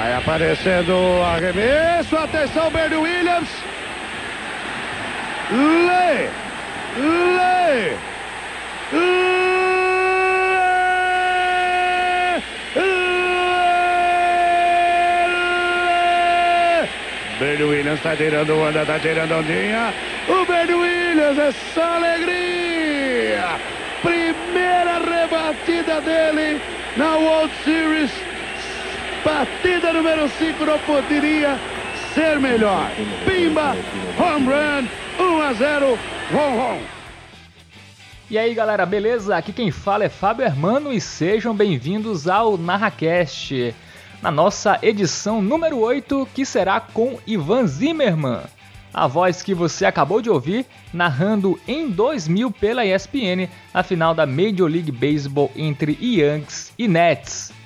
Vai aparecendo o arremesso. Atenção, Bernie Williams. Lê. Lê. Bernie Williams tá tirando onda, tá tirando ondinha. O Bernie Williams, essa alegria. Primeira rebatida dele na World Series. Batida número 5 não poderia ser melhor. Pimba, home run, 1 a 0, home home. E aí galera, beleza? Aqui quem fala é Fábio Hermano e sejam bem-vindos ao NarraCast, na nossa edição número 8, que será com Ivan Zimmerman, a voz que você acabou de ouvir narrando em 2000 pela ESPN a final da Major League Baseball entre Yankees e Nets.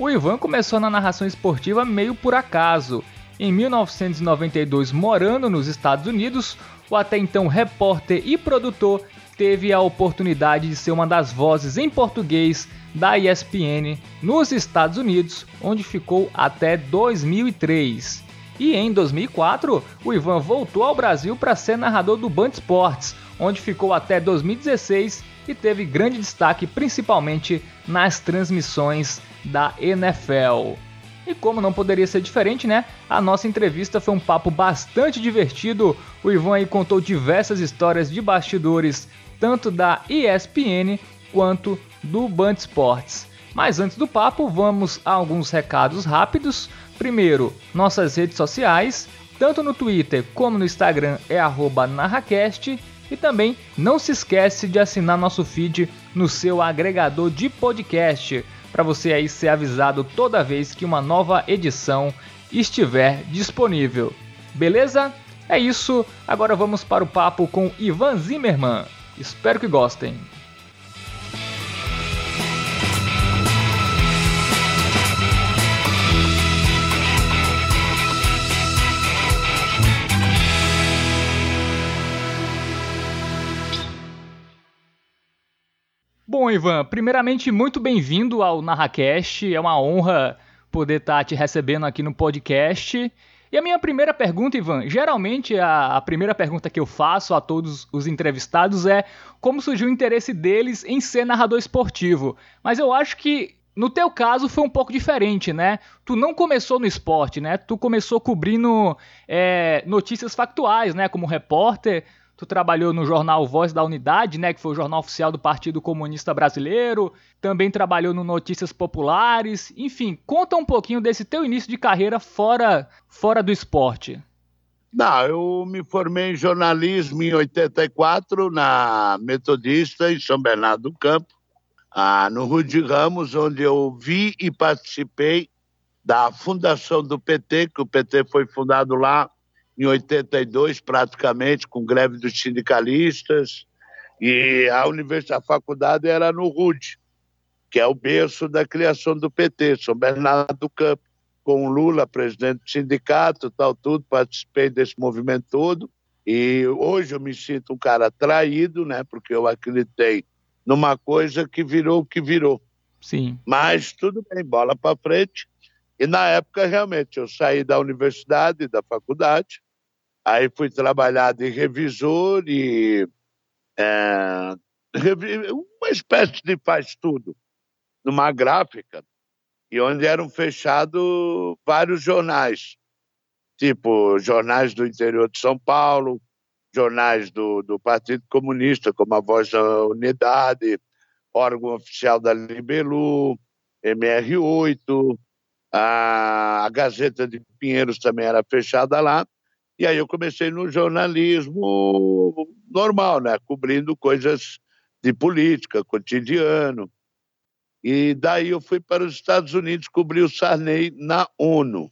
O Ivan começou na narração esportiva meio por acaso. Em 1992, morando nos Estados Unidos, o até então repórter e produtor teve a oportunidade de ser uma das vozes em português da ESPN nos Estados Unidos, onde ficou até 2003. E em 2004, o Ivan voltou ao Brasil para ser narrador do Band Esportes, onde ficou até 2016 e teve grande destaque principalmente nas transmissões da NFL. E como não poderia ser diferente, né? A nossa entrevista foi um papo bastante divertido. O Ivan aí contou diversas histórias de bastidores, tanto da ESPN quanto do Band Esportes. Mas antes do papo, vamos a alguns recados rápidos. Primeiro, nossas redes sociais, tanto no Twitter como no Instagram é @narracast e também não se esquece de assinar nosso feed no seu agregador de podcast para você aí ser avisado toda vez que uma nova edição estiver disponível. Beleza? É isso. Agora vamos para o papo com Ivan Zimmerman. Espero que gostem. Bom, Ivan, primeiramente, muito bem-vindo ao NarraCast. É uma honra poder estar te recebendo aqui no podcast. E a minha primeira pergunta, Ivan, geralmente a, a, primeira pergunta que eu faço a todos os entrevistados é como surgiu o interesse deles em ser narrador esportivo. Mas eu acho que no teu caso foi um pouco diferente, né? Tu não começou no esporte, né? Tu começou cobrindo é, notícias factuais, né? Como repórter. Tu trabalhou no jornal Voz da Unidade, né, que foi o jornal oficial do Partido Comunista Brasileiro. Também trabalhou no Notícias Populares. Enfim, conta um pouquinho desse teu início de carreira fora, fora do esporte. Não, eu me formei em jornalismo em 84 na Metodista em São Bernardo do Campo, ah, no Rude Ramos, onde eu vi e participei da fundação do PT, que o PT foi fundado lá em 82, praticamente, com greve dos sindicalistas, e a universidade, a faculdade era no RUD, que é o berço da criação do PT, São Bernardo do Campo, com Lula, presidente do sindicato, tal, tudo, participei desse movimento todo, e hoje eu me sinto um cara traído, né, porque eu acreditei numa coisa que virou o que virou. Sim. Mas tudo bem, bola para frente. E na época, realmente, eu saí da universidade, da faculdade, Aí fui trabalhar de revisor e é, uma espécie de faz tudo numa gráfica e onde eram fechados vários jornais, tipo jornais do interior de São Paulo, jornais do, do Partido Comunista, como a Voz da Unidade, órgão oficial da Libelu, MR8, a, a Gazeta de Pinheiros também era fechada lá, e aí eu comecei no jornalismo normal, né? Cobrindo coisas de política, cotidiano. E daí eu fui para os Estados Unidos cobrir o Sarney na ONU.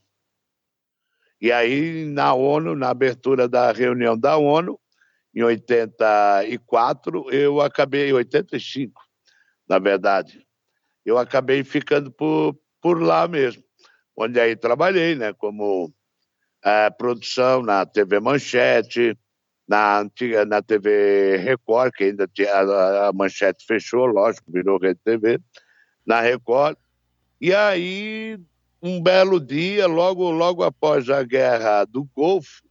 E aí, na ONU, na abertura da reunião da ONU, em 84, eu acabei, em 85, na verdade, eu acabei ficando por, por lá mesmo, onde aí trabalhei, né, como é, produção na TV Manchete, na antiga na TV Record, que ainda tinha, a, a Manchete fechou, lógico, virou Rede TV, na Record. E aí, um belo dia, logo, logo após a guerra do Golfo,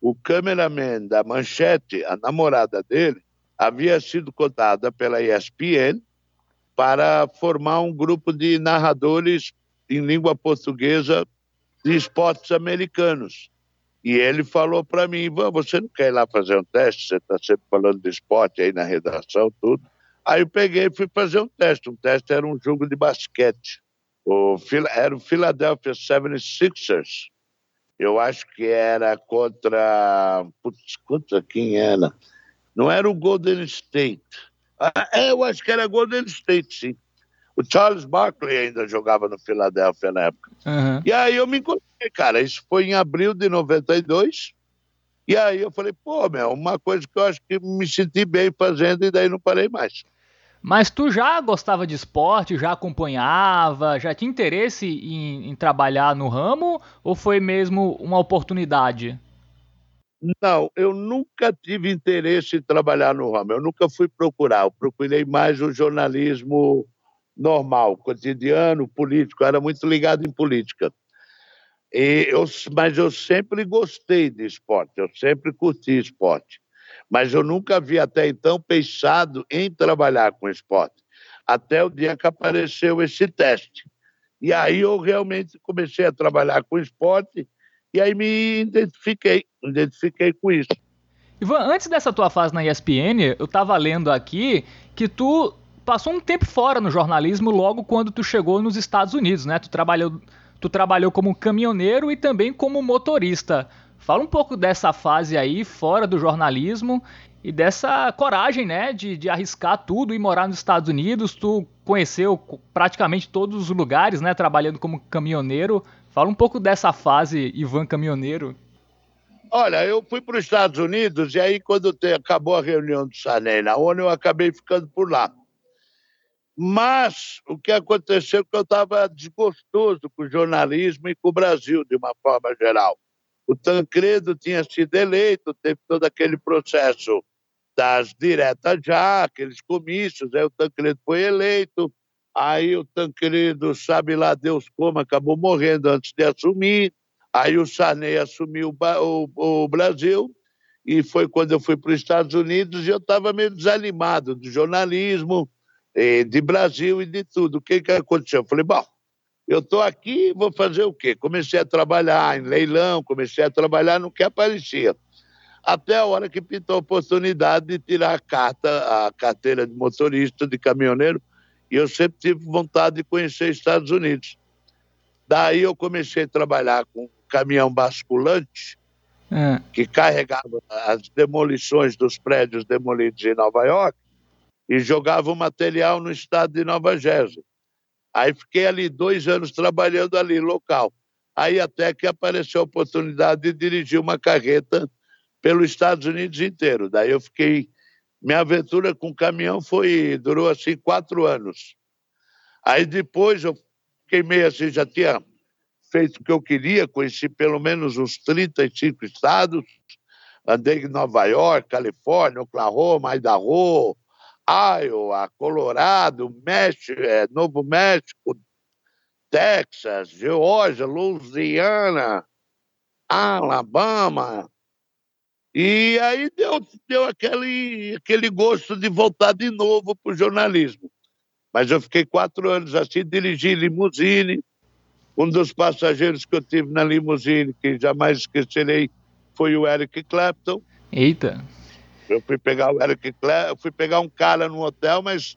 o cameraman da Manchete, a namorada dele, havia sido cotada pela ESPN para formar um grupo de narradores em língua portuguesa de esportes americanos. E ele falou para mim, você não quer ir lá fazer um teste? Você está sempre falando de esporte aí na redação, tudo. Aí eu peguei e fui fazer um teste. Um teste era um jogo de basquete. O, era o Philadelphia 76ers. Eu acho que era contra. Putz, contra quem era? Não era o Golden State. Ah, é, eu acho que era Golden State, sim. O Charles Barkley ainda jogava no Philadelphia na época. Uhum. E aí eu me encontrei, cara. Isso foi em abril de 92. E aí eu falei, pô, meu, uma coisa que eu acho que me senti bem fazendo e daí não parei mais. Mas tu já gostava de esporte, já acompanhava, já tinha interesse em, em trabalhar no ramo ou foi mesmo uma oportunidade? Não, eu nunca tive interesse em trabalhar no ramo, eu nunca fui procurar, eu procurei mais o jornalismo normal, cotidiano, político, eu era muito ligado em política. E eu, mas eu sempre gostei de esporte, eu sempre curti esporte mas eu nunca havia até então pensado em trabalhar com esporte, até o dia que apareceu esse teste. E aí eu realmente comecei a trabalhar com esporte e aí me identifiquei, me identifiquei com isso. Ivan, antes dessa tua fase na ESPN, eu estava lendo aqui que tu passou um tempo fora no jornalismo logo quando tu chegou nos Estados Unidos, né? Tu trabalhou, tu trabalhou como caminhoneiro e também como motorista. Fala um pouco dessa fase aí, fora do jornalismo, e dessa coragem, né, de, de arriscar tudo e morar nos Estados Unidos. Tu conheceu praticamente todos os lugares, né, trabalhando como caminhoneiro. Fala um pouco dessa fase, Ivan Caminhoneiro. Olha, eu fui para os Estados Unidos e aí, quando te, acabou a reunião do Sanei na ONU, eu acabei ficando por lá. Mas o que aconteceu é que eu estava desgostoso com o jornalismo e com o Brasil, de uma forma geral. O Tancredo tinha sido eleito, teve todo aquele processo das diretas já, aqueles comícios, aí o Tancredo foi eleito, aí o Tancredo, sabe lá Deus como, acabou morrendo antes de assumir, aí o Sarney assumiu o, o, o Brasil, e foi quando eu fui para os Estados Unidos e eu estava meio desanimado do jornalismo, de Brasil e de tudo. O que, que aconteceu? Eu falei, bom, eu estou aqui, vou fazer o quê? Comecei a trabalhar em leilão, comecei a trabalhar no que aparecia. Até a hora que pintou a oportunidade de tirar a carta, a carteira de motorista, de caminhoneiro, e eu sempre tive vontade de conhecer Estados Unidos. Daí eu comecei a trabalhar com um caminhão basculante, é. que carregava as demolições dos prédios demolidos em Nova York e jogava o material no estado de Nova Jersey. Aí fiquei ali dois anos trabalhando ali, local. Aí até que apareceu a oportunidade de dirigir uma carreta pelos Estados Unidos inteiro. Daí eu fiquei. Minha aventura com caminhão foi durou assim quatro anos. Aí depois eu fiquei meio assim, já tinha feito o que eu queria, conheci pelo menos uns 35 estados, andei em Nova York, Califórnia, Oklahoma, Idaho, Iowa, Colorado, México, Novo México, Texas, Geórgia, Louisiana, Alabama. E aí deu, deu aquele, aquele gosto de voltar de novo para o jornalismo. Mas eu fiquei quatro anos assim, dirigi limusine. Um dos passageiros que eu tive na limusine, que jamais esquecerei, foi o Eric Clapton. Eita! Eu fui pegar o Eric Clare, eu fui pegar um cara no hotel, mas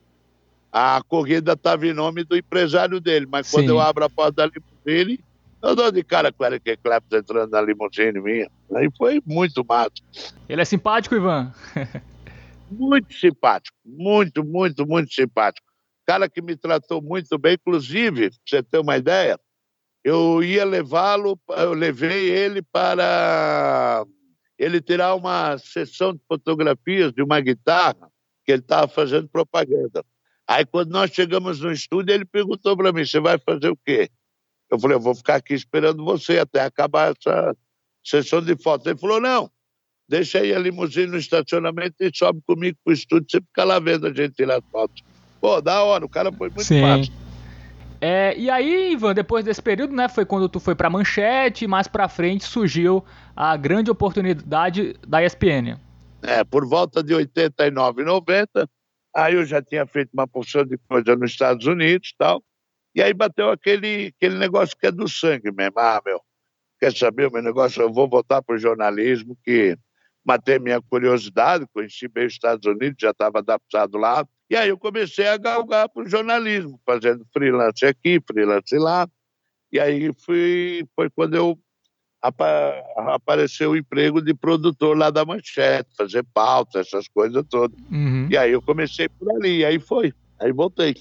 a corrida estava em nome do empresário dele. Mas Sim. quando eu abro a porta da limusine, eu dou de cara com o Eric Clapton entrando na limusine minha. Aí foi muito massa. Ele é simpático, Ivan? muito simpático. Muito, muito, muito simpático. Cara que me tratou muito bem, inclusive, pra você ter uma ideia, eu ia levá-lo, eu levei ele para ele tirar uma sessão de fotografias de uma guitarra que ele estava fazendo propaganda. Aí, quando nós chegamos no estúdio, ele perguntou para mim: Você vai fazer o quê? Eu falei: Eu vou ficar aqui esperando você até acabar essa sessão de fotos. Ele falou: Não, deixa aí a limusine no estacionamento e sobe comigo para o estúdio. Você fica lá vendo a gente tirar as fotos. Pô, da hora, o cara foi muito Sim. fácil. É, e aí, Ivan, depois desse período, né, foi quando tu foi pra Manchete mais pra frente surgiu a grande oportunidade da ESPN. É, por volta de 89, 90, aí eu já tinha feito uma porção de coisa nos Estados Unidos e tal, e aí bateu aquele, aquele negócio que é do sangue mesmo. Ah, meu, quer saber o meu negócio? Eu vou voltar para o jornalismo, que matei minha curiosidade, conheci bem os Estados Unidos, já estava adaptado lá. E aí eu comecei a galgar para o jornalismo, fazendo freelance aqui, freelance lá. E aí fui, foi quando eu apareceu o emprego de produtor lá da Manchete, fazer pauta, essas coisas todas. Uhum. E aí eu comecei por ali, aí foi, aí voltei.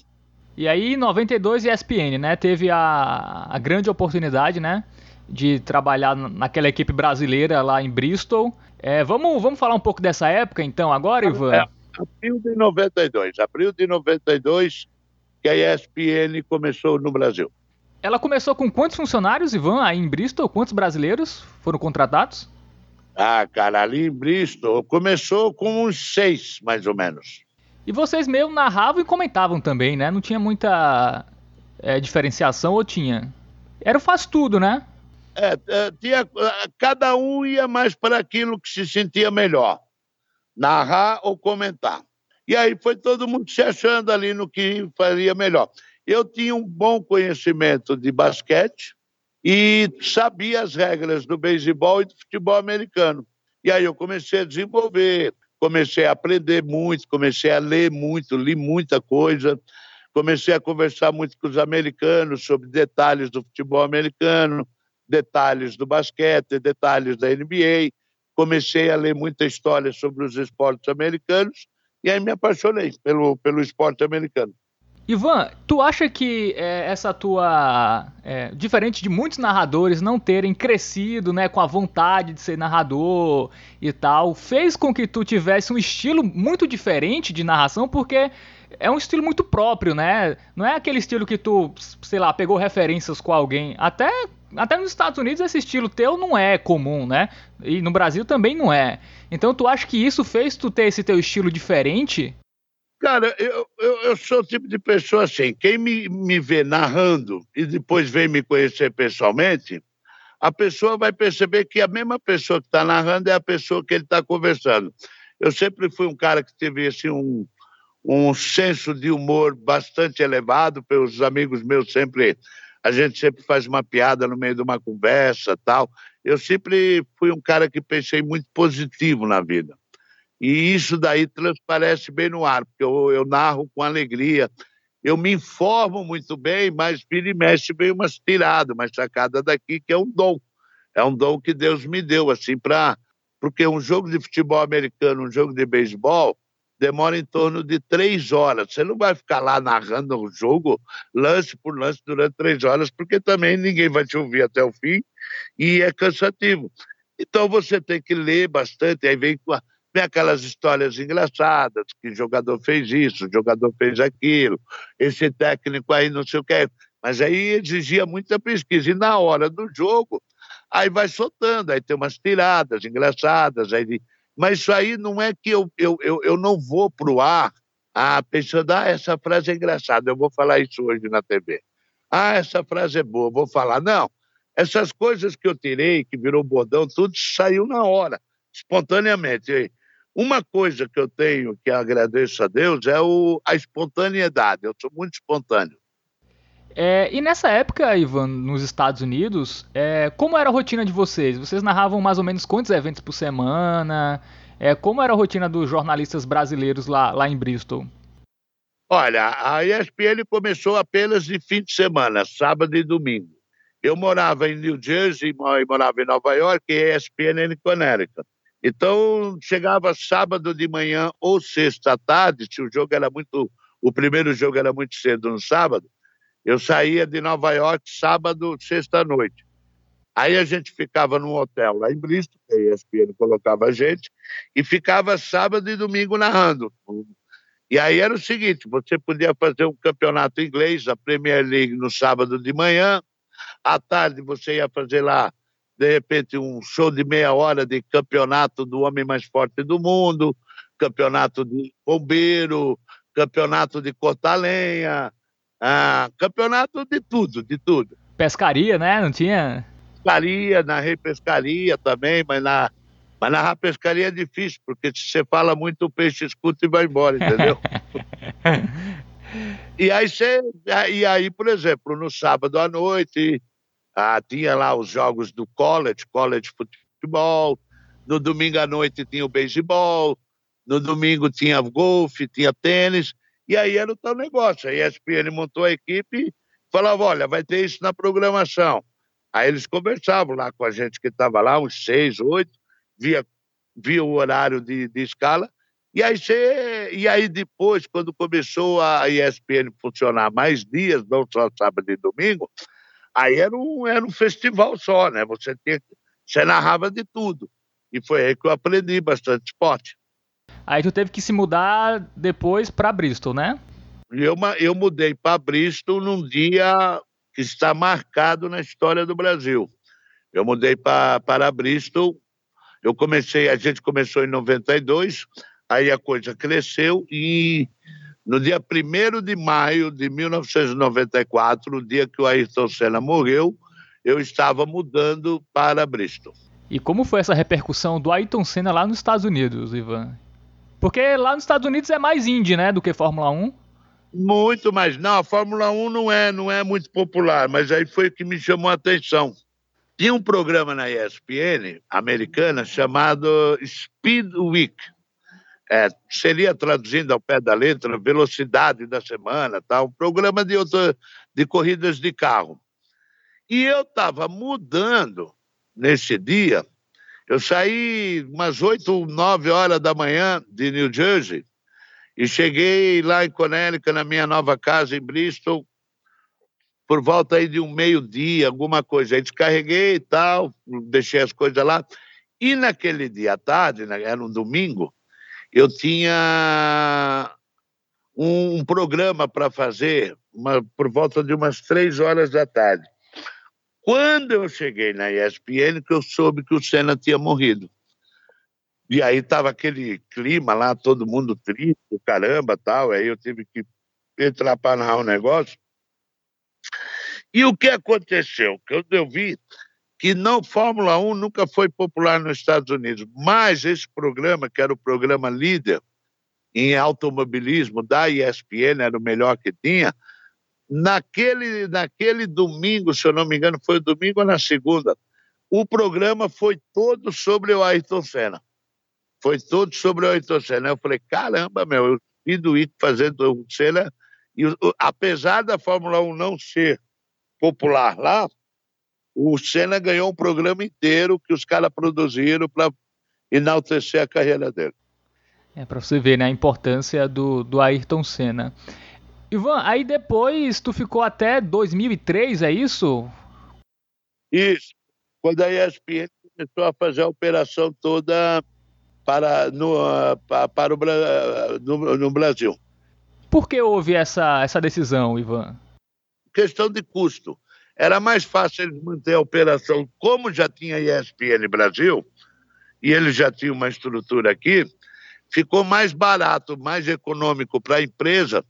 E aí, em 92, ESPN, né? Teve a, a grande oportunidade, né? De trabalhar naquela equipe brasileira lá em Bristol. É, vamos, vamos falar um pouco dessa época, então, agora, Ivan? É, abril de 92. Abril de 92, que a ESPN começou no Brasil. Ela começou com quantos funcionários, Ivan, aí em Bristol? Quantos brasileiros foram contratados? Ah, cara, ali em Bristol começou com uns seis, mais ou menos. E vocês mesmo narravam e comentavam também, né? Não tinha muita é, diferenciação ou tinha? Era o faz tudo, né? É, é, tinha, é, cada um ia mais para aquilo que se sentia melhor, narrar ou comentar. E aí foi todo mundo se achando ali no que faria melhor. Eu tinha um bom conhecimento de basquete e sabia as regras do beisebol e do futebol americano. E aí eu comecei a desenvolver comecei a aprender muito, comecei a ler muito, li muita coisa, comecei a conversar muito com os americanos sobre detalhes do futebol americano, detalhes do basquete, detalhes da NBA. Comecei a ler muita história sobre os esportes americanos e aí me apaixonei pelo, pelo esporte americano. Ivan, tu acha que é, essa tua. É, diferente de muitos narradores não terem crescido né, com a vontade de ser narrador e tal, fez com que tu tivesse um estilo muito diferente de narração, porque é um estilo muito próprio, né? Não é aquele estilo que tu, sei lá, pegou referências com alguém. Até, até nos Estados Unidos esse estilo teu não é comum, né? E no Brasil também não é. Então tu acha que isso fez tu ter esse teu estilo diferente? Cara, eu, eu, eu, sou o tipo de pessoa assim, quem me, me vê narrando e depois vem me conhecer pessoalmente, a pessoa vai perceber que a mesma pessoa que está narrando é a pessoa que ele está conversando. Eu sempre fui um cara que teve assim, um, um senso de humor bastante elevado, pelos amigos meus sempre, a gente sempre faz uma piada no meio de uma conversa tal. Eu sempre fui um cara que pensei muito positivo na vida. E isso daí transparece bem no ar, porque eu, eu narro com alegria. Eu me informo muito bem, mas vira e mexe bem umas tiradas, uma sacada daqui, que é um dom. É um dom que Deus me deu, assim, para. Porque um jogo de futebol americano, um jogo de beisebol, demora em torno de três horas. Você não vai ficar lá narrando o jogo, lance por lance, durante três horas, porque também ninguém vai te ouvir até o fim e é cansativo. Então você tem que ler bastante, aí vem com a tem aquelas histórias engraçadas, que jogador fez isso, jogador fez aquilo, esse técnico aí não sei o que. Mas aí exigia muita pesquisa. E na hora do jogo, aí vai soltando, aí tem umas tiradas engraçadas. Aí... Mas isso aí não é que eu, eu, eu, eu não vou para o ar ah, pensando, ah, essa frase é engraçada, eu vou falar isso hoje na TV. Ah, essa frase é boa, vou falar. Não, essas coisas que eu tirei, que virou bordão, tudo saiu na hora, espontaneamente. Uma coisa que eu tenho que agradeço a Deus é o, a espontaneidade. Eu sou muito espontâneo. É, e nessa época, Ivan, nos Estados Unidos, é, como era a rotina de vocês? Vocês narravam mais ou menos quantos eventos por semana? É, como era a rotina dos jornalistas brasileiros lá, lá em Bristol? Olha, a ESPN começou apenas de fim de semana, sábado e domingo. Eu morava em New Jersey morava em Nova York e a ESPN em Connecticut. Então, chegava sábado de manhã ou sexta à tarde, se o jogo era muito. O primeiro jogo era muito cedo no sábado, eu saía de Nova York sábado, sexta-noite. Aí a gente ficava num hotel lá em Bristol, que a ESPN colocava a gente, e ficava sábado e domingo narrando. E aí era o seguinte: você podia fazer um campeonato inglês, a Premier League, no sábado de manhã, à tarde você ia fazer lá de repente, um show de meia hora de campeonato do homem mais forte do mundo, campeonato de bombeiro, campeonato de cortar lenha, Ah, campeonato de tudo, de tudo. Pescaria, né? Não tinha? Pescaria, narrei pescaria também, mas na, mas narrar pescaria é difícil, porque se você fala muito, o peixe escuta e vai embora, entendeu? e, aí você, e aí, por exemplo, no sábado à noite, ah, tinha lá os jogos do college, college futebol, no domingo à noite tinha o beisebol, no domingo tinha golfe, tinha tênis, e aí era o tal negócio. A ESPN montou a equipe e falava: olha, vai ter isso na programação. Aí eles conversavam lá com a gente que estava lá, uns seis, oito, via, via o horário de, de escala. E aí, você, e aí depois, quando começou a ESPN funcionar mais dias, não só sábado e domingo, aí era um, era um festival só, né? Você, tinha, você narrava de tudo. E foi aí que eu aprendi bastante esporte. Aí tu teve que se mudar depois para Bristol, né? Eu, eu mudei para Bristol num dia que está marcado na história do Brasil. Eu mudei para Bristol eu comecei, a gente começou em 92, aí a coisa cresceu e no dia 1 de maio de 1994, o dia que o Ayrton Senna morreu, eu estava mudando para Bristol. E como foi essa repercussão do Ayrton Senna lá nos Estados Unidos, Ivan? Porque lá nos Estados Unidos é mais indie, né, do que Fórmula 1. Muito mais. Não, a Fórmula 1 não é, não é muito popular, mas aí foi o que me chamou a atenção. Tinha um programa na ESPN americana chamado Speed Week. É, seria traduzindo ao pé da letra velocidade da semana, tal, um programa de, outra, de corridas de carro. E eu estava mudando nesse dia. Eu saí umas oito, nove horas da manhã de New Jersey e cheguei lá em Connecticut, na minha nova casa em Bristol, por volta aí de um meio-dia, alguma coisa. Aí descarreguei e tal, deixei as coisas lá. E naquele dia à tarde, né, era um domingo, eu tinha um, programa para fazer uma, por volta de umas três horas da tarde. Quando eu cheguei na ESPN, que eu soube que o Senna tinha morrido. E aí estava aquele clima lá, todo mundo triste, caramba, tal. Aí eu tive que entrar para narrar um negócio. E o que aconteceu? Que eu vi que não Fórmula 1 nunca foi popular nos Estados Unidos, mas esse programa, que era o programa líder em automobilismo da ESPN, era o melhor que tinha, naquele, naquele domingo, se eu não me engano, foi domingo ou na segunda, o programa foi todo sobre o Ayrton Senna. Foi todo sobre o Ayrton Senna. Eu falei, caramba, meu, eu indo ir fazendo o Senna, e apesar da Fórmula 1 não ser popular lá, o Senna ganhou um programa inteiro que os caras produziram para enaltecer a carreira dele. É, para você ver né, a importância do, do Ayrton Senna. Ivan, aí depois tu ficou até 2003, é isso? Isso. Quando a ESPN começou a fazer a operação toda para, no, para o, no, no Brasil. Por que houve essa, essa decisão, Ivan? questão de custo. Era mais fácil eles manter a operação, como já tinha ESPN Brasil, e eles já tinham uma estrutura aqui, ficou mais barato, mais econômico para a empresa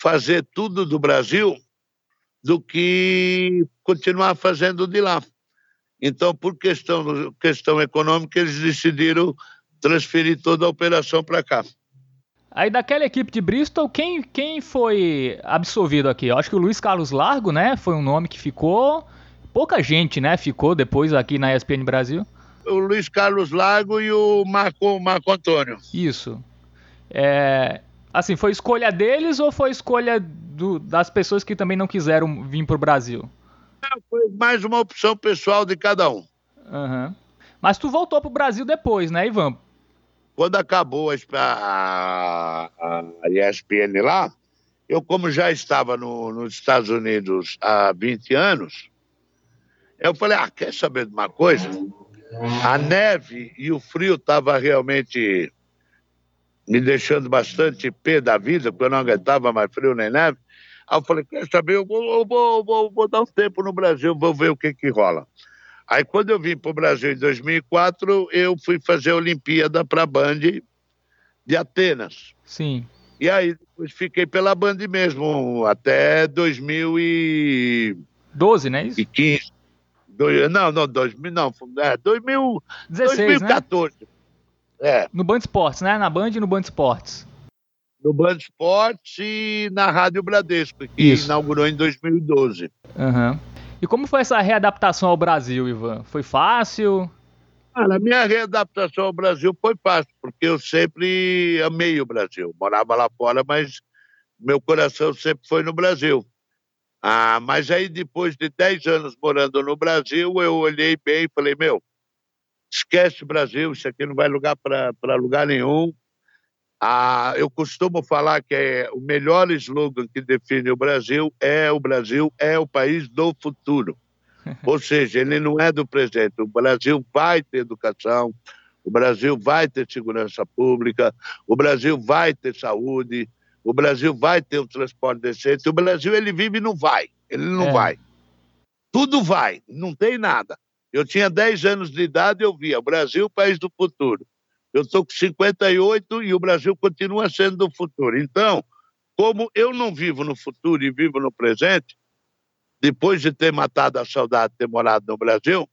fazer tudo do Brasil do que continuar fazendo de lá. Então, por questão, questão econômica, eles decidiram transferir toda a operação para cá. Aí daquela equipe de Bristol, quem, quem foi absolvido aqui? Eu acho que o Luiz Carlos Largo, né? Foi um nome que ficou. Pouca gente, né? Ficou depois aqui na ESPN Brasil. O Luiz Carlos Largo e o Marco, Marco Antônio. Isso. É, assim, foi escolha deles ou foi escolha do, das pessoas que também não quiseram vir para o Brasil? Foi mais uma opção pessoal de cada um. Uhum. Mas tu voltou para o Brasil depois, né, Ivan? Quando acabou a, a, a ESPN lá, eu, como já estava no, nos Estados Unidos há 20 anos, eu falei, ah, quer saber de uma coisa? A neve e o frio estavam realmente me deixando bastante pé da vida, porque eu não aguentava mais frio nem neve. Aí eu falei, quer saber, eu vou, eu vou, vou, vou dar um tempo no Brasil, vou ver o que que rola. Aí, quando eu vim para o Brasil em 2004, eu fui fazer a Olimpíada para a Band de Atenas. Sim. E aí depois fiquei pela Band mesmo, até 2012, né? Isso? 15. Do, não, não, 2000, não, é, 2000, 16, 2014. Né? É. No Band Esportes, né? Na Band e no Band Esportes. No Band Esportes e na Rádio Bradesco, que Isso. inaugurou em 2012. Uhum. E como foi essa readaptação ao Brasil, Ivan? Foi fácil? Ah, a minha readaptação ao Brasil foi fácil, porque eu sempre amei o Brasil. Morava lá fora, mas meu coração sempre foi no Brasil. Ah, mas aí depois de 10 anos morando no Brasil, eu olhei bem e falei, meu, esquece o Brasil, isso aqui não vai lugar para lugar nenhum. Ah, eu costumo falar que é o melhor slogan que define o Brasil é o Brasil é o país do futuro. Ou seja, ele não é do presente. O Brasil vai ter educação, o Brasil vai ter segurança pública, o Brasil vai ter saúde, o Brasil vai ter um transporte decente. O Brasil, ele vive e não vai. Ele não é. vai. Tudo vai, não tem nada. Eu tinha 10 anos de idade e eu via o Brasil, país do futuro. Eu estou com 58 e o Brasil continua sendo do futuro. Então, como eu não vivo no futuro e vivo no presente, depois de ter matado a saudade de ter morado no Brasil,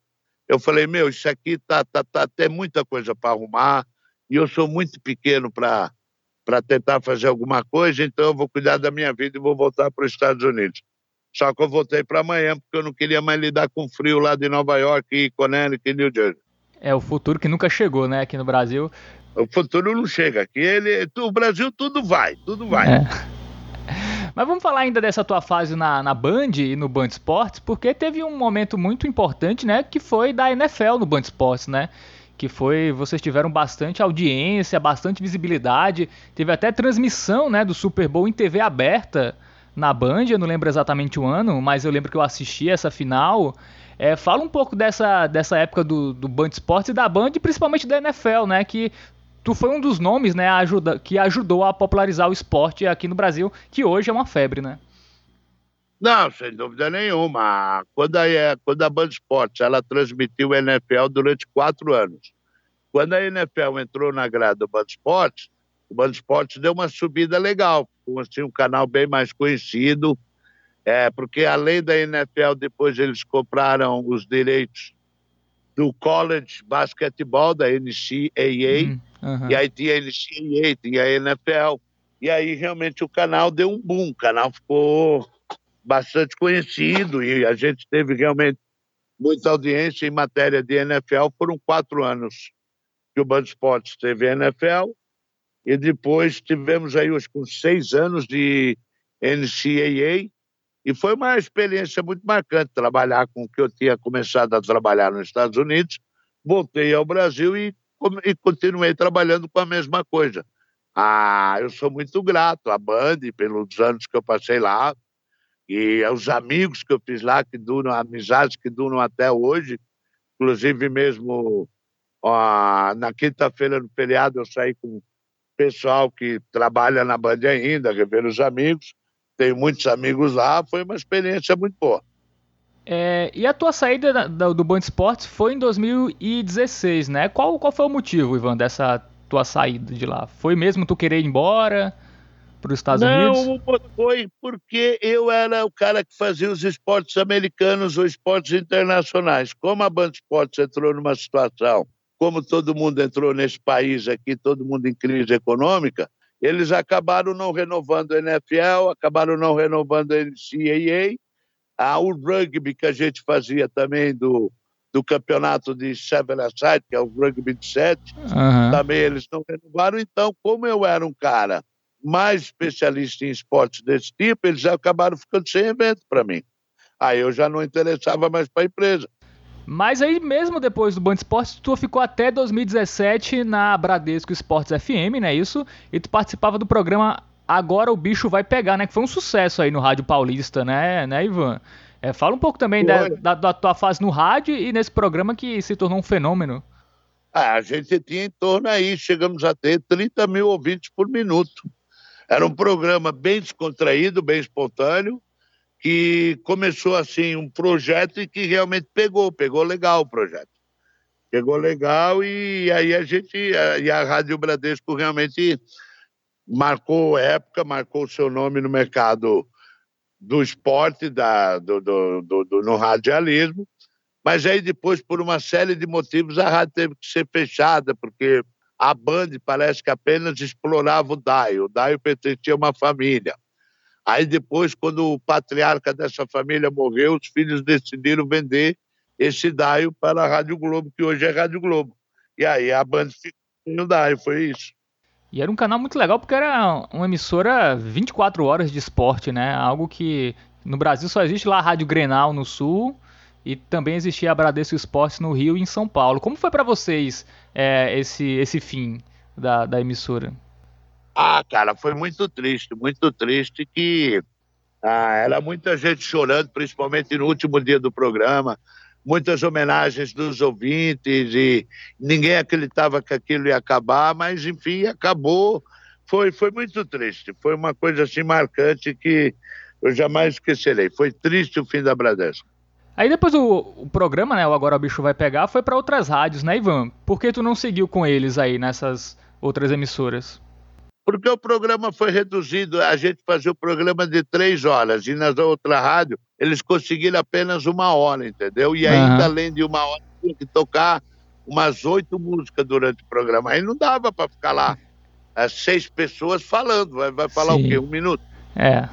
eu falei, meu, isso aqui tá, tá, tá tem muita coisa para arrumar e eu sou muito pequeno para para tentar fazer alguma coisa, então eu vou cuidar da minha vida e vou voltar para os Estados Unidos. Só que eu voltei para amanhã porque eu não queria mais lidar com frio lá de Nova York e Connecticut e New Jersey. É o futuro que nunca chegou, né, aqui no Brasil. O futuro não chega aqui. Ele, o Brasil tudo vai, tudo vai. É. Mas vamos falar ainda dessa tua fase na, na Band e no Band Esportes, porque teve um momento muito importante, né, que foi da NFL no Band Esportes, né? Que foi, vocês tiveram bastante audiência, bastante visibilidade, teve até transmissão, né, do Super Bowl em TV aberta na Band, eu não lembro exatamente o ano, mas eu lembro que eu assisti essa final. É, fala um pouco dessa, dessa época do, do Band Esportes e da Band, principalmente da NFL, né? Que tu foi um dos nomes, né, ajuda, que ajudou a popularizar o esporte aqui no Brasil, que hoje é uma febre, né? Não, sem dúvida nenhuma. Quando a, quando a Band Esportes ela transmitiu o NFL durante quatro anos. Quando a NFL entrou na grade do Band Esportes, o Band Esportes deu uma subida legal, assim, um canal bem mais conhecido, é, porque além da NFL, depois eles compraram os direitos do college basquetebol, da NCAA. Uhum. E aí tinha a NCAA, tinha a NFL. E aí realmente o canal deu um boom, o canal ficou bastante conhecido e a gente teve realmente muita audiência em matéria de NFL. Foram quatro anos que o Band Esportes teve NFL e depois tivemos aí os com seis anos de NCAA e foi uma experiência muito marcante trabalhar com o que eu tinha começado a trabalhar nos Estados Unidos. Voltei ao Brasil e e continuei trabalhando com a mesma coisa. Ah, eu sou muito grato à Band pelos anos que eu passei lá e aos amigos que eu fiz lá, que duram, amizades que duram até hoje. Inclusive, mesmo ó, na quinta-feira, no feriado, eu saí com o pessoal que trabalha na Band ainda, rever os amigos. Tenho muitos amigos lá, foi uma experiência muito boa. É, e a tua saída da, do Band Esportes foi em 2016, né? Qual, qual foi o motivo, Ivan, dessa tua saída de lá? Foi mesmo tu querer ir embora para os Estados Não, Unidos? Não, foi porque eu era o cara que fazia os esportes americanos ou esportes internacionais. Como a Band Esportes entrou numa situação, como todo mundo entrou nesse país aqui, todo mundo em crise econômica, eles acabaram não renovando a NFL, acabaram não renovando a NCAA, ah, o rugby que a gente fazia também do, do campeonato de seven aside, que é o rugby de sete, uhum. também eles não renovaram. Então, como eu era um cara mais especialista em esportes desse tipo, eles acabaram ficando sem evento para mim. Aí eu já não interessava mais para a empresa. Mas aí mesmo depois do Band Esportes, tu ficou até 2017 na Bradesco Esportes FM, né? Isso? E tu participava do programa agora o bicho vai pegar, né? Que foi um sucesso aí no Rádio Paulista, né, né Ivan? É, fala um pouco também da, da, da, tua fase no rádio e nesse programa que se tornou um fenômeno. Ah, a gente tinha em torno aí, chegamos a ter 30 mil ouvintes por minuto. Era um programa bem descontraído, bem espontâneo, que começou assim um projeto e que realmente pegou, pegou legal o projeto. Pegou legal e aí a gente, e a Rádio Bradesco realmente marcou época, marcou seu nome no mercado do esporte, da, do, do, do, do, no radialismo, mas aí depois, por uma série de motivos, a rádio teve que ser fechada, porque a Band parece que apenas explorava o Daio. O Daio pertencia a uma família. Aí depois, quando o patriarca dessa família morreu, os filhos decidiram vender esse Daio para a Rádio Globo, que hoje é Rádio Globo. E aí a Band ficou no Daio, foi isso. E era um canal muito legal porque era uma emissora 24 horas de esporte, né? Algo que no Brasil só existe lá a Rádio Grenal no Sul e também existia a Bradesco Esportes no Rio e em São Paulo. Como foi para vocês é, esse, esse fim da, da emissora? Ah, cara, foi muito triste, muito triste que ah, era muita gente chorando, principalmente no último dia do programa muitas homenagens dos ouvintes e ninguém acreditava que aquilo ia acabar, mas enfim, acabou. Foi, foi muito triste, foi uma coisa assim marcante que eu jamais esquecerei. Foi triste o fim da Bradesco. Aí depois o, o, programa, né, o Agora o Bicho Vai Pegar, foi para outras rádios, né, Ivan? Por que tu não seguiu com eles aí nessas outras emissoras? Porque o programa foi reduzido, a gente fazia o programa de três horas e nas outras rádios eles conseguiram apenas uma hora, entendeu? E ainda uhum. além de uma hora, tinha que tocar umas oito músicas durante o programa. Aí não dava para ficar lá as seis pessoas falando. Vai, vai falar Sim. o quê? Um minuto? É.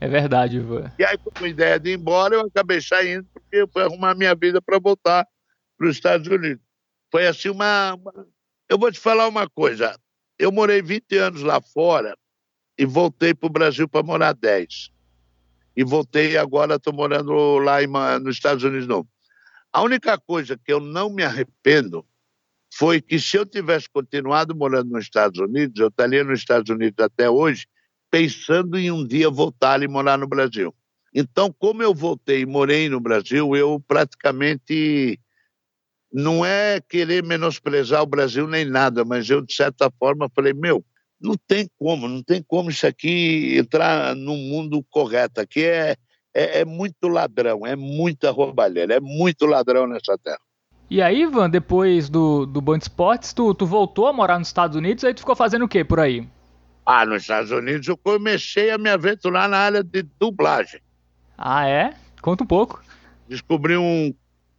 É verdade, Ivan. E aí, com a ideia de ir embora, eu acabei saindo porque eu fui arrumar minha vida para voltar para os Estados Unidos. Foi assim uma, uma. Eu vou te falar uma coisa. Eu morei 20 anos lá fora e voltei para o Brasil para morar 10 e voltei agora estou morando lá em, nos Estados Unidos novo. A única coisa que eu não me arrependo foi que se eu tivesse continuado morando nos Estados Unidos, eu estaria nos Estados Unidos até hoje, pensando em um dia voltar e morar no Brasil. Então, como eu voltei e morei no Brasil, eu praticamente não é querer menosprezar o Brasil nem nada, mas eu de certa forma falei, meu, não tem como, não tem como isso aqui entrar no mundo correto. Aqui é, é, é, muito ladrão, é muita roubalheira, é muito ladrão nessa terra. E aí, Ivan, depois do, do Band Esportes, tu, tu voltou a morar nos Estados Unidos, aí tu ficou fazendo o que por aí? Ah, nos Estados Unidos eu comecei a me aventurar na área de dublagem. Ah, é? Conta um pouco. Descobri um,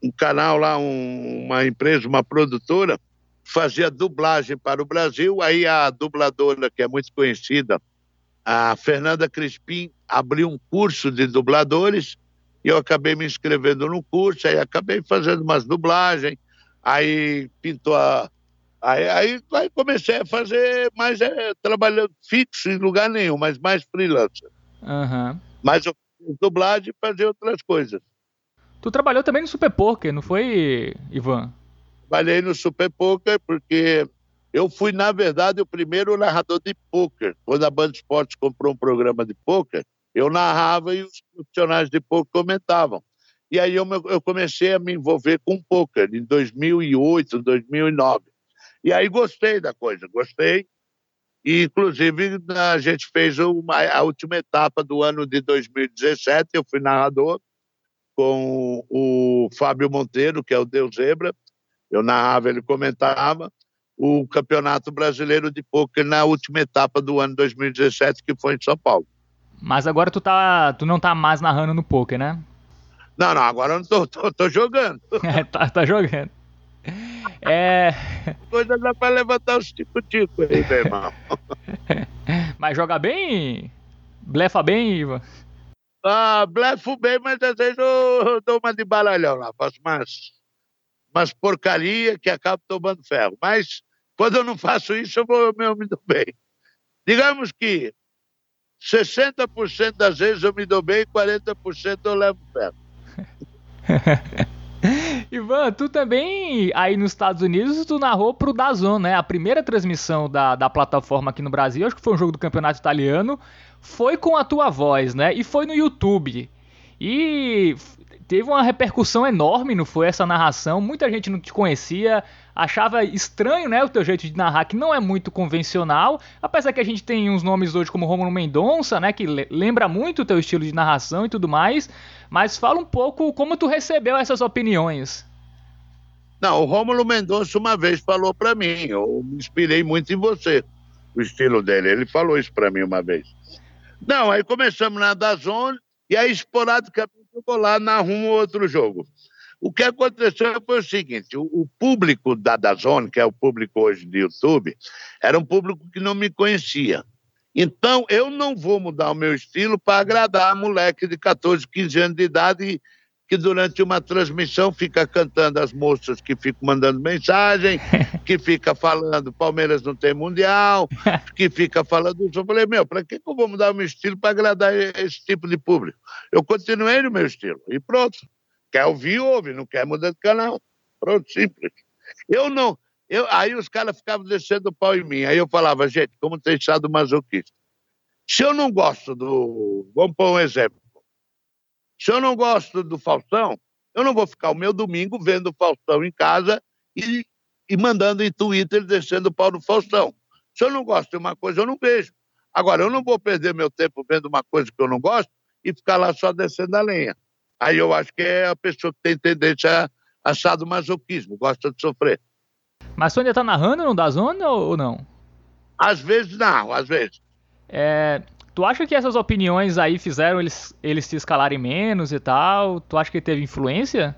um canal lá, um, uma empresa, uma produtora, fazia dublagem para o Brasil. Aí a dubladora, que é muito conhecida, a Fernanda Crispim, abriu um curso de dubladores e eu acabei me inscrevendo no curso, aí acabei fazendo umas dublagens, aí pintou a. Aí, aí, aí comecei a fazer mais é, trabalhando fixo em lugar nenhum, mas mais freelancer. Uhum. Mas eu dublagem e fazer outras coisas. Tu trabalhou também no Super Poker, não foi, Ivan? trabalhei no Super Poker porque eu fui, na verdade, o primeiro narrador de poker. Quando a Band Esportes comprou um programa de poker, eu narrava e os profissionais de poker comentavam. E aí eu, eu comecei a me envolver com poker em 2008, 2009. E aí gostei da coisa, gostei. E, inclusive, a gente fez uma, a última etapa do ano de 2017. Eu fui narrador com o Fábio Monteiro, que é o Deus Zebra, eu narrava, ele comentava o Campeonato Brasileiro de Pôquer na última etapa do ano 2017, que foi em São Paulo. Mas agora tu, tá, tu não tá mais narrando no poker, né? Não, não, agora eu não tô, tô, tô jogando. É, tá, tá jogando. É. Coisa dá pra levantar os tico-tico aí, meu irmão. Mas joga bem? Blefa bem, Ivan? Ah, blefo bem, mas às vezes eu dou uma de baralhão lá, faço mais umas porcaria que acabo tomando ferro. Mas quando eu não faço isso, eu, vou, eu me dou bem. Digamos que 60% das vezes eu me dou bem, 40% eu levo ferro. Ivan, tu também aí nos Estados Unidos tu narrou pro Dazon, né? A primeira transmissão da, da plataforma aqui no Brasil, acho que foi um jogo do Campeonato Italiano, foi com a tua voz, né? E foi no YouTube. E teve uma repercussão enorme, não foi essa narração? Muita gente não te conhecia, achava estranho, né, o teu jeito de narrar, que não é muito convencional, apesar que a gente tem uns nomes hoje como Romulo Mendonça, né, que lembra muito o teu estilo de narração e tudo mais, mas fala um pouco como tu recebeu essas opiniões. Não, o Rômulo Mendonça uma vez falou para mim, eu me inspirei muito em você. o estilo dele. Ele falou isso para mim uma vez. Não, aí começamos na Dazone e aí esporadicamente eu vou lá narrumo outro jogo. O que aconteceu foi o seguinte: o, o público da Dazone, que é o público hoje do YouTube, era um público que não me conhecia. Então, eu não vou mudar o meu estilo para agradar a moleque de 14, 15 anos de idade que durante uma transmissão fica cantando as moças que ficam mandando mensagem, que fica falando Palmeiras não tem mundial, que fica falando isso. Eu falei, meu, para que, que eu vou mudar o meu estilo para agradar esse tipo de público? Eu continuei no meu estilo e pronto. Quer ouvir, ouve, não quer mudar de canal. Pronto, simples. Eu não. Eu, aí os caras ficavam descendo o pau em mim. Aí eu falava, gente, como tem estado masoquista. Se eu não gosto do. Vamos pôr um exemplo. Se eu não gosto do Faustão, eu não vou ficar o meu domingo vendo o Faustão em casa e, e mandando em Twitter descendo o pau do Faustão. Se eu não gosto de uma coisa, eu não vejo. Agora, eu não vou perder meu tempo vendo uma coisa que eu não gosto e ficar lá só descendo a lenha. Aí eu acho que é a pessoa que tem tendência a achar do masoquismo, gosta de sofrer. Mas você ainda tá narrando no da zona ou não? Às vezes não, às vezes. É, Tu acha que essas opiniões aí fizeram eles, eles se escalarem menos e tal? Tu acha que teve influência?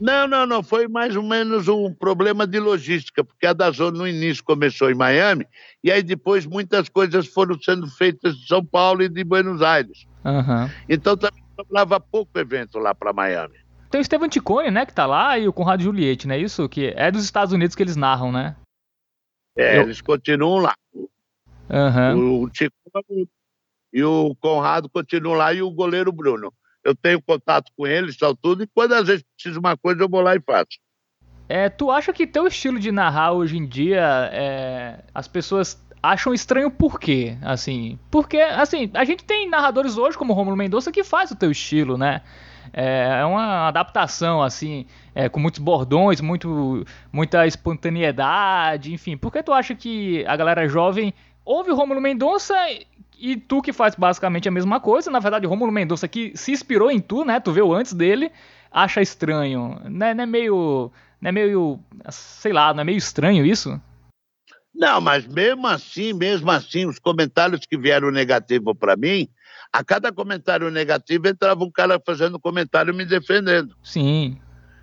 Não, não, não. Foi mais ou menos um problema de logística, porque a Dazone no início começou em Miami e aí depois muitas coisas foram sendo feitas de São Paulo e de Buenos Aires. Uhum. Então também sobrava pouco evento lá para Miami. Tem o Estevam Ticone, né, que tá lá, e o Conrado Juliette, né? Isso que é dos Estados Unidos que eles narram, né? É, Eu... eles continuam lá. Uhum. O Ticone e o Conrado continua lá e o goleiro Bruno. Eu tenho contato com eles, tal tudo, e quando às vezes preciso uma coisa, eu vou lá e faço. É, tu acha que teu estilo de narrar hoje em dia, é, as pessoas acham estranho por quê? Assim, porque, assim, a gente tem narradores hoje, como o Romulo Mendonça, que faz o teu estilo, né? É, é uma adaptação, assim, é, com muitos bordões, muito, muita espontaneidade, enfim. Por que tu acha que a galera jovem ouve o Romulo Mendonça e tu que faz basicamente a mesma coisa, na verdade, Romulo Mendonça que se inspirou em tu, né? Tu viu antes dele, acha estranho. Não é, não é meio. Não é meio. Sei lá, não é meio estranho isso? Não, mas mesmo assim, mesmo assim, os comentários que vieram negativo para mim, a cada comentário negativo entrava um cara fazendo comentário me defendendo. Sim.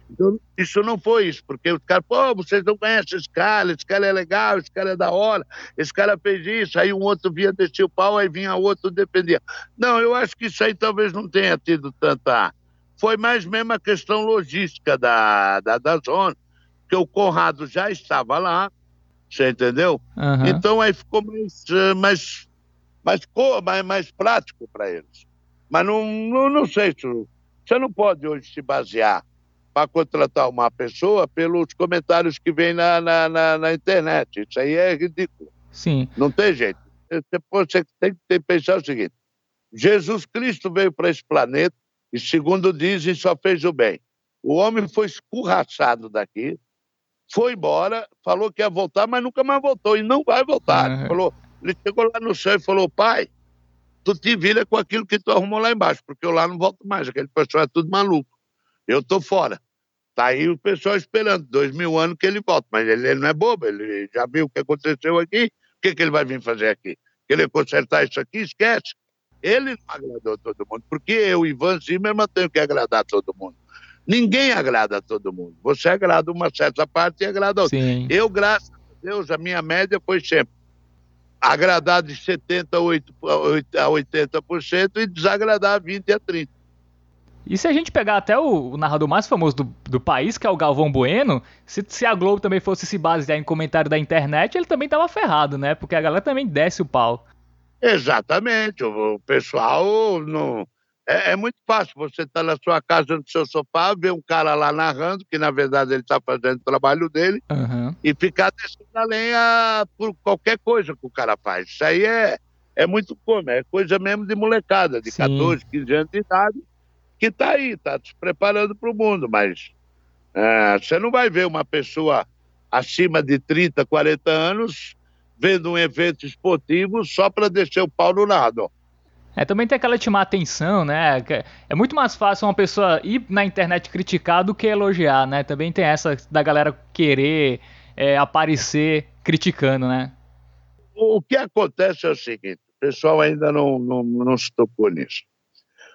Então, isso não foi isso, porque os caras, pô, vocês não conhecem esse cara, esse cara é legal, esse cara é da hora, esse cara fez isso, aí um outro via descer o pau, aí vinha outro defender. Não, eu acho que isso aí talvez não tenha tido tanta. Foi mais mesmo a questão logística da, da, da zona, que o Conrado já estava lá, você entendeu? Uhum. Então aí ficou mais, eh, mais, mais, mais, mais prático para eles. Mas não, não, não sei se. Você não pode hoje se basear para contratar uma pessoa pelos comentários que vem na, na, na, na, internet. Isso aí é ridículo. Sim. Não tem jeito. Você tem que pensar o seguinte: Jesus Cristo veio para esse planeta e, segundo dizem, só fez o bem. O homem foi escurraçado daqui, foi embora, falou que ia voltar, mas nunca mais voltou e não vai voltar. Uhum. Falou, ele chegou lá no céu e falou: pai, tu te vira com aquilo que tu arrumou lá embaixo, porque eu lá não volto mais. Aquele pessoal é tudo maluco. Eu estou fora. Tá aí o pessoal esperando, dois mil anos que ele volta. Mas ele, ele, não é bobo, ele já viu o que aconteceu aqui. O que, que ele vai vir fazer aqui? Querer consertar isso aqui? Esquece. Ele não agradou todo mundo, porque eu, Ivan Zimmermann, tenho que agradar todo mundo. Ninguém agrada a todo mundo. Você agrada uma certa parte e agrada outra. Sim. Eu, graças a Deus, a minha média foi sempre agradar de 70% a 80% e desagradar 20% a 30%. E se a gente pegar até o, o narrador mais famoso do, do, país, que é o Galvão Bueno, se, se, a Globo também fosse se basear em comentário da internet, ele também tava ferrado, né? Porque a galera também desce o pau. Exatamente. O, pessoal não. É, é, muito fácil você estar tá na sua casa, no seu sofá, ver um cara lá narrando, que na verdade ele está fazendo o trabalho dele, uhum. e ficar descendo a lenha por qualquer coisa que o cara faz. Isso aí é, é muito comum, é coisa mesmo de molecada, de Sim. 14, 15 anos de idade que está aí, está se preparando para o mundo, mas é, você não vai ver uma pessoa acima de 30, 40 anos vendo um evento esportivo só para descer o pau no nada. É, também tem aquela de chamar atenção, né? É muito mais fácil uma pessoa ir na internet criticar do que elogiar, né? Também tem essa da galera querer é, aparecer criticando, né? o que acontece é o seguinte: o pessoal ainda não, não, não se tocou nisso.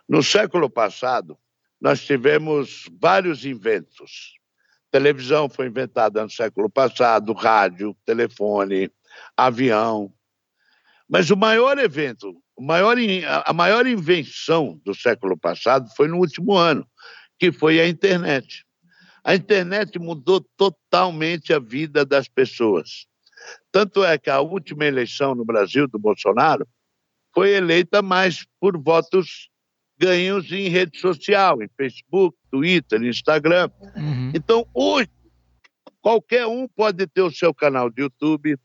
No século passado, nós tivemos vários inventos. Televisão foi inventada no século passado, rádio, telefone, avião. Mas o maior evento, o maior, a maior invenção do século passado foi no último ano, que foi a internet. A internet mudou totalmente a vida das pessoas. Tanto é que a última eleição no Brasil do Bolsonaro foi eleita mais por votos ganhos em rede social, em Facebook, Twitter, Instagram. Uhum. Então, hoje, qualquer um pode ter o seu canal de YouTube,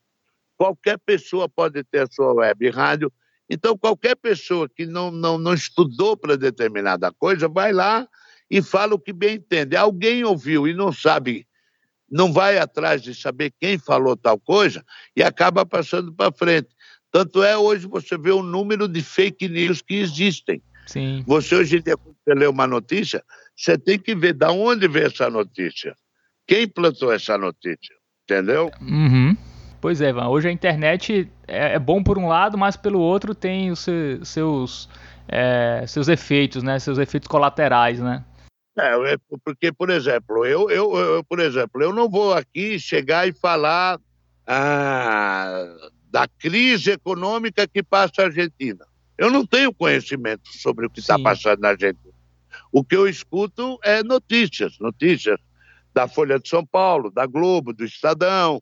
qualquer pessoa pode ter a sua web rádio. Então, qualquer pessoa que não, não, não estudou para determinada coisa, vai lá e fala o que bem entende. Alguém ouviu e não sabe, não vai atrás de saber quem falou tal coisa e acaba passando para frente. Tanto é hoje você vê o número de fake news que existem. Sim. Você hoje em dia, quando você lê uma notícia, você tem que ver de onde veio essa notícia. Quem plantou essa notícia, entendeu? Uhum. Pois é, Ivan. Hoje a internet é, é, bom por um lado, mas pelo outro tem os seus, é, seus efeitos, né? Seus efeitos colaterais, né? É, porque, por exemplo, eu, eu, eu, por exemplo, eu não vou aqui chegar e falar ah, da crise econômica que passa a Argentina. Eu não tenho conhecimento sobre o que está passando na Argentina. O que eu escuto é notícias, notícias da Folha de São Paulo, da Globo, do Estadão,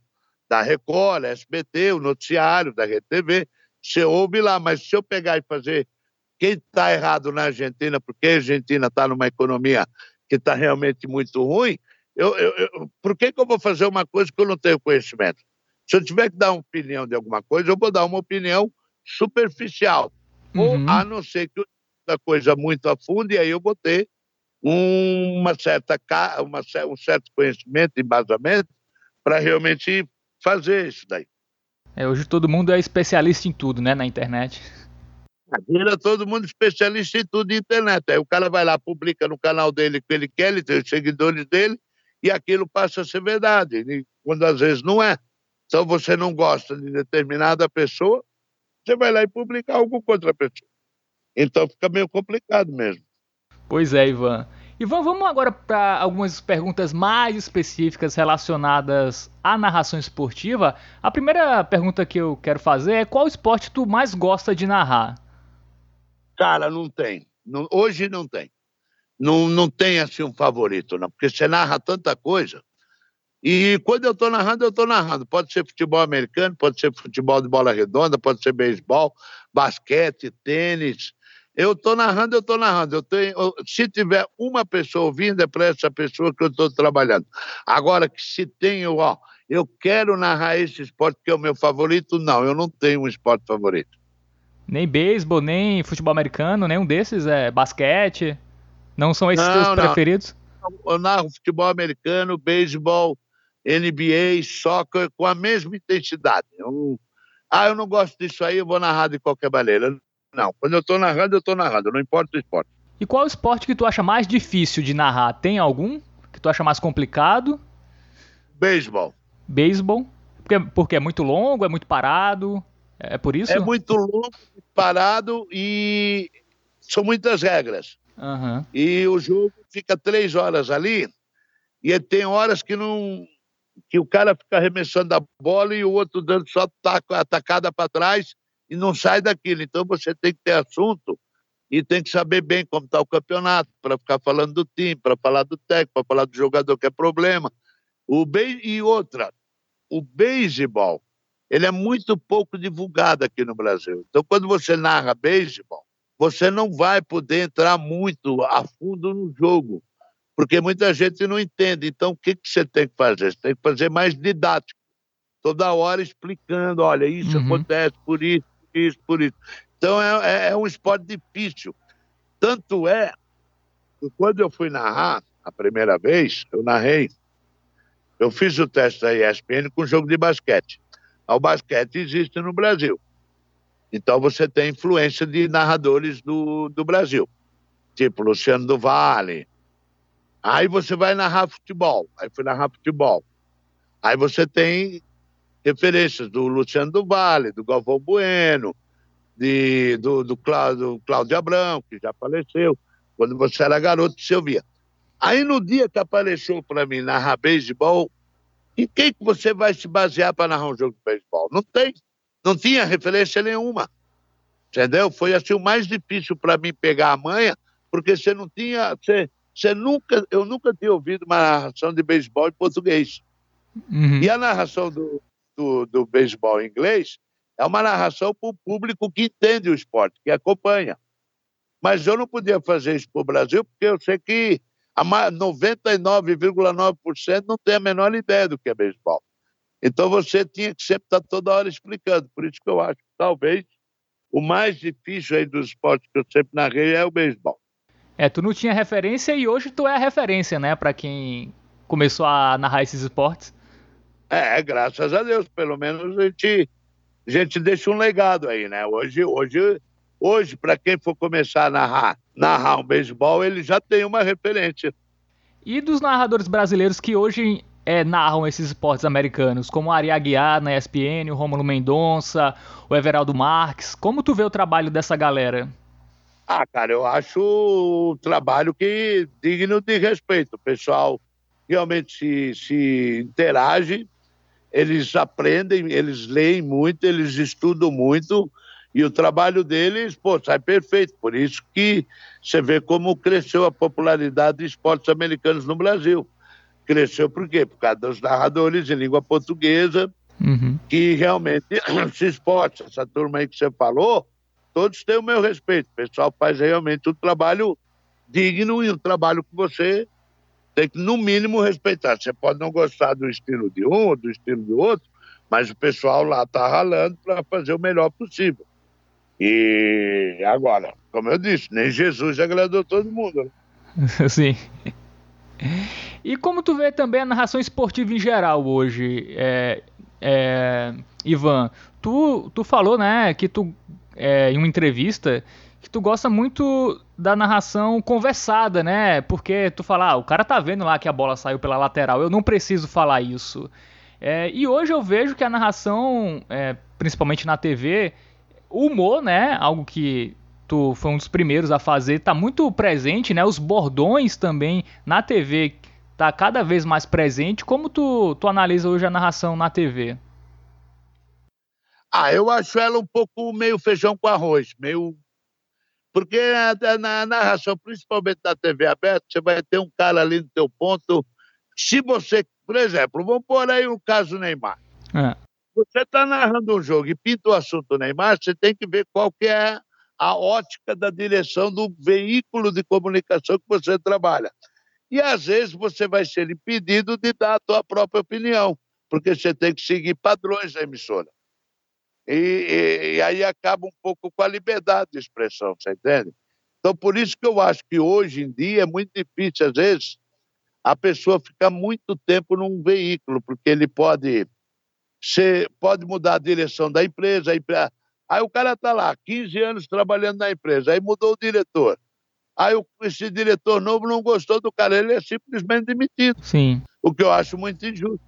da Record, SBT, o noticiário da RTV. Você ouve lá, mas se eu pegar e fazer quem está errado na Argentina, porque a Argentina está numa economia que está realmente muito ruim, eu, eu, eu, por que, que eu vou fazer uma coisa que eu não tenho conhecimento? Se eu tiver que dar uma opinião de alguma coisa, eu vou dar uma opinião superficial. Uhum. Ou a não ser que a coisa muito afunde, e aí eu vou ter uma certa, uma, um certo conhecimento, embasamento, para realmente fazer isso daí. É, hoje todo mundo é especialista em tudo, né, na internet. Vira todo mundo especialista em tudo na internet. Aí o cara vai lá, publica no canal dele o que ele quer, ele tem os seguidores dele, e aquilo passa a ser verdade, quando às vezes não é. Então você não gosta de determinada pessoa, você vai lá e publica algo contra a pessoa. Então fica meio complicado mesmo. Pois é, Ivan. Ivan, vamos agora para algumas perguntas mais específicas relacionadas à narração esportiva. A primeira pergunta que eu quero fazer é qual esporte tu mais gosta de narrar? Cara, não tem. Não, hoje não tem. Não, não tem assim um favorito, não, porque você narra tanta coisa. E quando eu estou narrando, eu estou narrando. Pode ser futebol americano, pode ser futebol de bola redonda, pode ser beisebol, basquete, tênis, eu estou narrando, eu estou narrando. Eu tenho, eu, se tiver uma pessoa ouvindo, é para essa pessoa que eu estou trabalhando. Agora, que se tenho, ó, eu quero narrar esse esporte que é o meu favorito, não, eu não tenho um esporte favorito. Nem beisebol, nem futebol americano, nenhum desses, é basquete. Não são esses não, teus preferidos? Eu narro futebol americano, beisebol, NBA, soccer com a mesma intensidade. Eu, ah, eu não gosto disso aí, eu vou narrar de qualquer maneira. Não, quando eu estou narrando, eu estou narrando, não importa o esporte. E qual é o esporte que tu acha mais difícil de narrar? Tem algum que tu acha mais complicado? Beisebol. Beisebol? Porque, porque é muito longo, é muito parado? É por isso? É muito longo, parado e são muitas regras. Uhum. E o jogo fica três horas ali e tem horas que não que o cara fica arremessando a bola e o outro dando só taco, atacada para trás e não sai daquilo. Então você tem que ter assunto e tem que saber bem como está o campeonato, para ficar falando do time, para falar do técnico, para falar do jogador que é problema. O be... E outra, o beisebol, ele é muito pouco divulgado aqui no Brasil. Então, quando você narra beisebol, você não vai poder entrar muito a fundo no jogo, porque muita gente não entende. Então, o que, que você tem que fazer? Você tem que fazer mais didático. Toda hora explicando, olha, isso uhum. acontece por isso, isso, por isso. Então é, é, é um esporte difícil. Tanto é que quando eu fui narrar a primeira vez, eu narrei, eu fiz o teste da ESPN com jogo de basquete. O basquete existe no Brasil. Então você tem influência de narradores do, do Brasil, tipo Luciano do Vale. Aí você vai narrar futebol. Aí fui narrar futebol. Aí você tem referências do Luciano do Vale, do Galvão Bueno, de, do, do, Cláudio, Cláudio Abrão, que já faleceu. Quando você era garoto, você ouvia. Aí no dia que apareceu para mim narrar beisebol, em quem que você vai se basear para narrar um jogo de beisebol? Não tem. Não tinha referência nenhuma. Entendeu? Foi assim o mais difícil para mim pegar a manha, porque você não tinha. Você, você nunca, eu nunca tinha ouvido uma narração de beisebol em português. Uhum. E a narração do, do, do beisebol em inglês é uma narração para o público que entende o esporte, que acompanha. Mas eu não podia fazer isso para o Brasil, porque eu sei que 99,9% não tem a menor ideia do que é beisebol. Então você tinha que sempre estar toda hora explicando. Por isso que eu acho que talvez o mais difícil aí dos esportes que eu sempre narrei é o beisebol. É, tu não tinha referência e hoje tu é a referência, né, para quem começou a narrar esses esportes. É, graças a Deus, pelo menos a gente, a gente deixa um legado aí, né? Hoje, hoje, hoje para quem for começar a narrar, narrar um beisebol, ele já tem uma referência. E dos narradores brasileiros que hoje é, narram esses esportes americanos, como o Ari Aguiar na ESPN, o Rômulo Mendonça, o Everaldo Marques. Como tu vê o trabalho dessa galera? Ah, cara, eu acho o trabalho que digno de respeito. O pessoal realmente se, se interage, eles aprendem, eles leem muito, eles estudam muito e o trabalho deles, pô, sai perfeito. Por isso que você vê como cresceu a popularidade de esportes americanos no Brasil. Cresceu por quê? Por causa dos narradores em língua portuguesa, uhum. que realmente se esporte, essa turma aí que você falou, todos têm o meu respeito. O pessoal faz realmente um trabalho digno e um trabalho que você tem que, no mínimo, respeitar. Você pode não gostar do estilo de um ou do estilo do outro, mas o pessoal lá está ralando para fazer o melhor possível. E agora, como eu disse, nem Jesus agradou todo mundo. Né? Sim. E como tu vê também a narração esportiva em geral hoje, é, é, Ivan? Tu, tu falou, né, que tu, é, em uma entrevista, que tu gosta muito da narração conversada, né? Porque tu fala, ah, o cara tá vendo lá que a bola saiu pela lateral, eu não preciso falar isso. É, e hoje eu vejo que a narração, é, principalmente na TV, o humor, né? Algo que tu foi um dos primeiros a fazer, tá muito presente, né? Os bordões também na TV tá cada vez mais presente. Como tu, tu analisa hoje a narração na TV? Ah, eu acho ela um pouco meio feijão com arroz, meio porque na narração, principalmente na TV aberta, você vai ter um cara ali no teu ponto. Se você, por exemplo, vamos pôr aí o caso Neymar. É. Você está narrando um jogo e pinta o assunto Neymar, você tem que ver qual que é a ótica da direção do veículo de comunicação que você trabalha. E às vezes você vai ser impedido de dar a tua própria opinião, porque você tem que seguir padrões da emissora. E, e, e aí acaba um pouco com a liberdade de expressão, você entende? Então, por isso que eu acho que hoje em dia é muito difícil, às vezes, a pessoa ficar muito tempo num veículo, porque ele pode ser, pode mudar a direção da empresa, Aí o cara está lá, 15 anos trabalhando na empresa, aí mudou o diretor. Aí esse diretor novo não gostou do cara, ele é simplesmente demitido. Sim. O que eu acho muito injusto.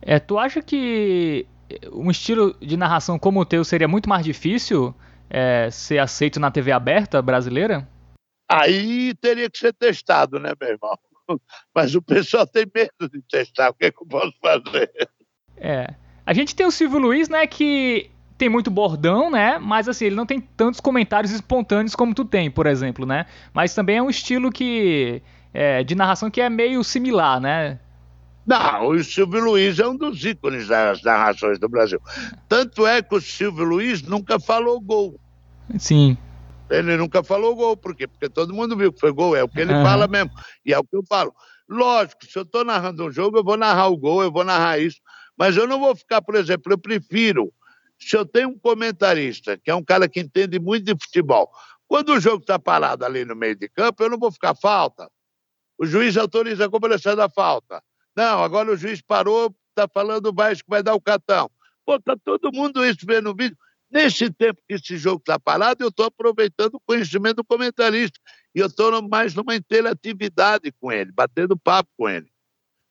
É, tu acha que um estilo de narração como o teu seria muito mais difícil é, ser aceito na TV aberta brasileira? Aí teria que ser testado, né, meu irmão? Mas o pessoal tem medo de testar, o que, é que eu posso fazer? É. A gente tem o Silvio Luiz, né, que tem muito bordão, né? Mas assim, ele não tem tantos comentários espontâneos como tu tem, por exemplo, né? Mas também é um estilo que é, de narração que é meio similar, né? Não, o Silvio Luiz é um dos ícones das narrações do Brasil. Tanto é que o Silvio Luiz nunca falou gol. Sim. Ele nunca falou gol, por quê? Porque todo mundo viu que foi gol, é o que ele uhum. fala mesmo. E é o que eu falo. Lógico, se eu estou narrando um jogo, eu vou narrar o gol, eu vou narrar isso. Mas eu não vou ficar, por exemplo, eu prefiro se eu tenho um comentarista, que é um cara que entende muito de futebol, quando o jogo está parado ali no meio de campo, eu não vou ficar falta. O juiz autoriza a cobrança da falta. Não, agora o juiz parou, está falando baixo que vai dar o cartão. Pô, está todo mundo isso vendo o vídeo. Nesse tempo que esse jogo está parado, eu estou aproveitando o conhecimento do comentarista. E eu estou mais numa interatividade com ele, batendo papo com ele.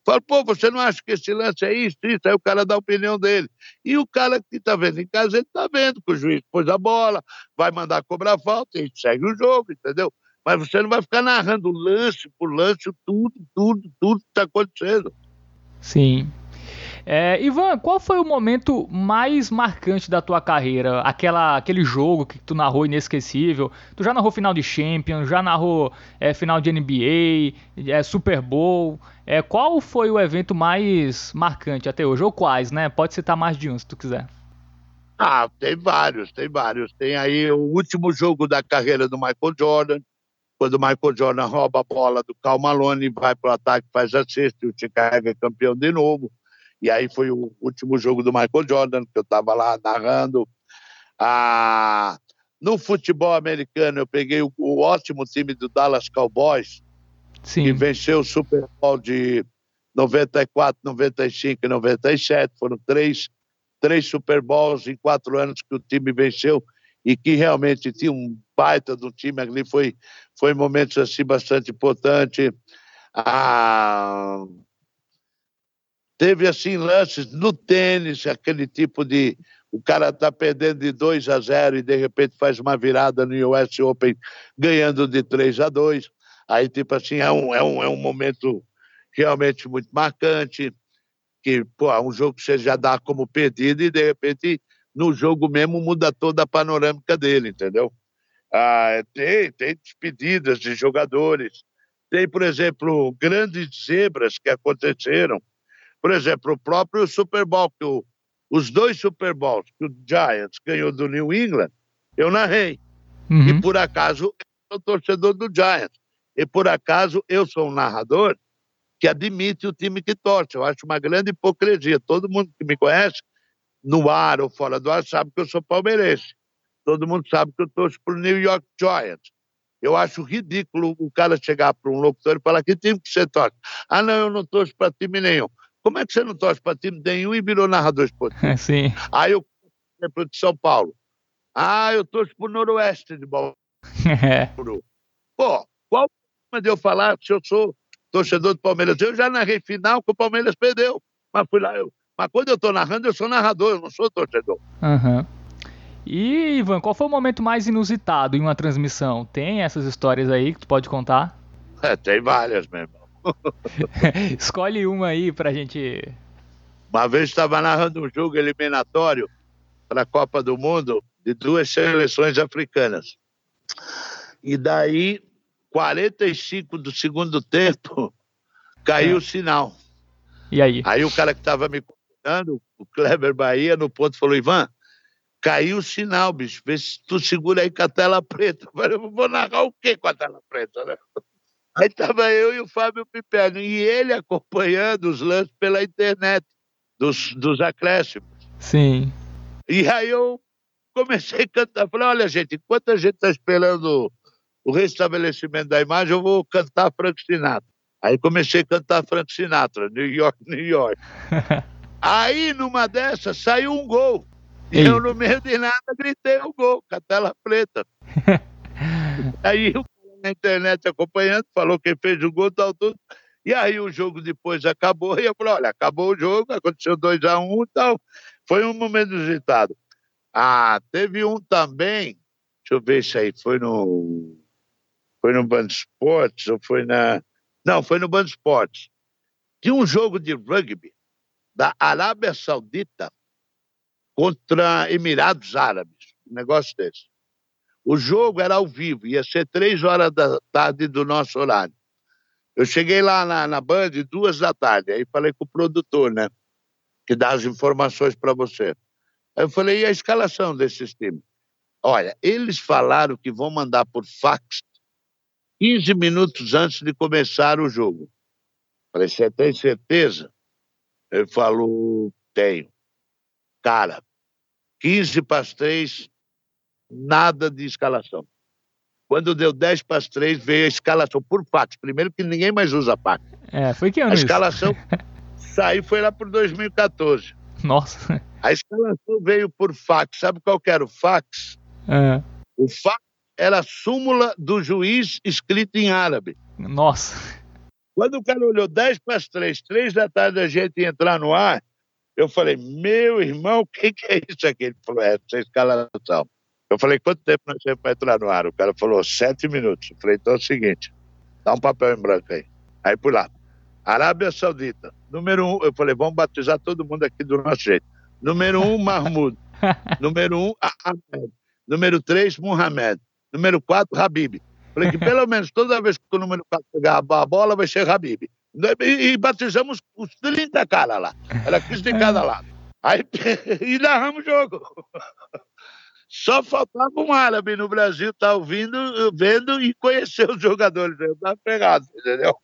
Fala, pô, você não acha que esse lance é isso, isso? Aí o cara dá a opinião dele. E o cara que está vendo em casa, ele está vendo que o juiz pôs a bola, vai mandar cobrar falta, e segue o jogo, entendeu? Mas você não vai ficar narrando lance por lance, tudo, tudo, tudo que está acontecendo. Sim. É, Ivan, qual foi o momento mais marcante da tua carreira? Aquela, aquele jogo que tu narrou inesquecível? Tu já narrou final de Champions, já narrou é, final de NBA, é, Super Bowl. É, qual foi o evento mais marcante até hoje? Ou quais, né? Pode citar mais de um, se tu quiser. Ah, tem vários, tem vários. Tem aí o último jogo da carreira do Michael Jordan, quando o Michael Jordan rouba a bola do Cal Malone, vai para o ataque, faz a cesta e o Chicago é campeão de novo. E aí foi o último jogo do Michael Jordan, que eu estava lá narrando. Ah, no futebol americano, eu peguei o, o ótimo time do Dallas Cowboys, Sim. que venceu o Super Bowl de 94, 95 e 97. Foram três, três Super Bowls em quatro anos que o time venceu e que realmente tinha um baita do time ali. Foi, foi momentos assim bastante importantes. Ah, Teve assim lances no tênis, aquele tipo de o cara tá perdendo de 2 a 0 e de repente faz uma virada no US Open ganhando de 3 a 2. Aí tipo assim é um, é um, é um momento realmente muito marcante que pô, um jogo que você já dá como perdido e de repente no jogo mesmo muda toda a panorâmica dele, entendeu? Ah, tem, tem despedidas de jogadores, tem, por exemplo, grandes zebras que aconteceram por exemplo, o próprio Super Bowl, que o, os dois Super Bowls que o Giants ganhou do New England, eu narrei. Uhum. E por acaso eu sou torcedor do Giants. E por acaso eu sou um narrador que admite o time que torce. Eu acho uma grande hipocrisia. Todo mundo que me conhece, no ar ou fora do ar, sabe que eu sou palmeirense. Todo mundo sabe que eu torço para o New York Giants. Eu acho ridículo o cara chegar para um locutor e falar que time que você torce. Ah, não, eu não torço para time nenhum. Como é que você não torce para time nenhum e virou narrador esportivo? Sim. Aí eu, exemplo, de São Paulo. Ah, eu torço para o Noroeste de Bauru. É. Pô, qual forma de eu falar se eu sou torcedor do Palmeiras? Eu já narrei final que o Palmeiras perdeu. Mas fui lá, eu, mas quando eu estou narrando, eu sou narrador, eu não sou torcedor. Uhum. E, Ivan, qual foi o momento mais inusitado em uma transmissão? Tem essas histórias aí que tu pode contar? É, tem várias mesmo. Escolhe uma aí pra gente. Uma vez estava narrando um jogo eliminatório para a Copa do Mundo de duas seleções africanas. E daí, 45 do segundo tempo, caiu é. o sinal. E aí? Aí o cara que estava me contando, o Kleber Bahia, no ponto, falou: Ivan, caiu o sinal, bicho. Vê se tu segura aí com a tela preta. Eu falei, vou narrar o quê com a tela preta, né? Aí estava eu e o Fábio Piperno, e ele acompanhando os lances pela internet, dos, dos acréscimos. Sim. E aí eu comecei a cantar. Falei, olha, gente, enquanto a gente está esperando o restabelecimento da imagem, eu vou cantar Frank Sinatra. Aí comecei a cantar Frank Sinatra, New York, New York. aí, numa dessas, saiu um gol. E Ei. eu, no meio de nada, gritei o gol, com a tela preta. aí o na internet acompanhando, falou quem fez o gol, tal, tudo. E aí o jogo depois acabou, e eu falei, olha, acabou o jogo, aconteceu 2x1 um, e tal. Foi um momento agitado. Ah, teve um também, deixa eu ver se aí foi no. Foi no Band Esportes ou foi na. Não, foi no Band Esportes. Tinha um jogo de rugby da Arábia Saudita contra Emirados Árabes, um negócio desse. O jogo era ao vivo, ia ser três horas da tarde do nosso horário. Eu cheguei lá na, na Band duas da tarde, aí falei com o produtor, né? Que dá as informações para você. Aí eu falei, e a escalação desses times? Olha, eles falaram que vão mandar por fax 15 minutos antes de começar o jogo. Falei, você tem certeza? Ele falou, tenho. Cara, 15 para as 3, nada de escalação. Quando deu 10 para as 3, veio a escalação por fax. Primeiro que ninguém mais usa fax. É, foi que ano A escalação saiu, foi lá por 2014. Nossa. A escalação veio por fax. Sabe qual que era o fax? É. O fax era a súmula do juiz escrito em árabe. Nossa. Quando o cara olhou 10 para as 3, 3 da tarde a gente ia entrar no ar, eu falei, meu irmão, o que, que é isso aqui? Ele falou, é, essa escalação. Eu falei, quanto tempo nós temos para entrar no ar? O cara falou, sete minutos. Eu falei, então é o seguinte, dá um papel em branco aí. Aí por lá. Arábia Saudita. Número um, eu falei, vamos batizar todo mundo aqui do nosso jeito. Número um, Mahmoud. Número um, Ahmed. Número três, Mohamed. Número quatro, Habib. Falei que pelo menos toda vez que o número 4 pegar a bola vai ser Habib. E, e batizamos os 30 caras lá. Era 15 de cada lado. Aí, e narramos o jogo. Só faltava um árabe no Brasil, tá ouvindo, vendo e conhecer os jogadores. Eu tava pegado, entendeu?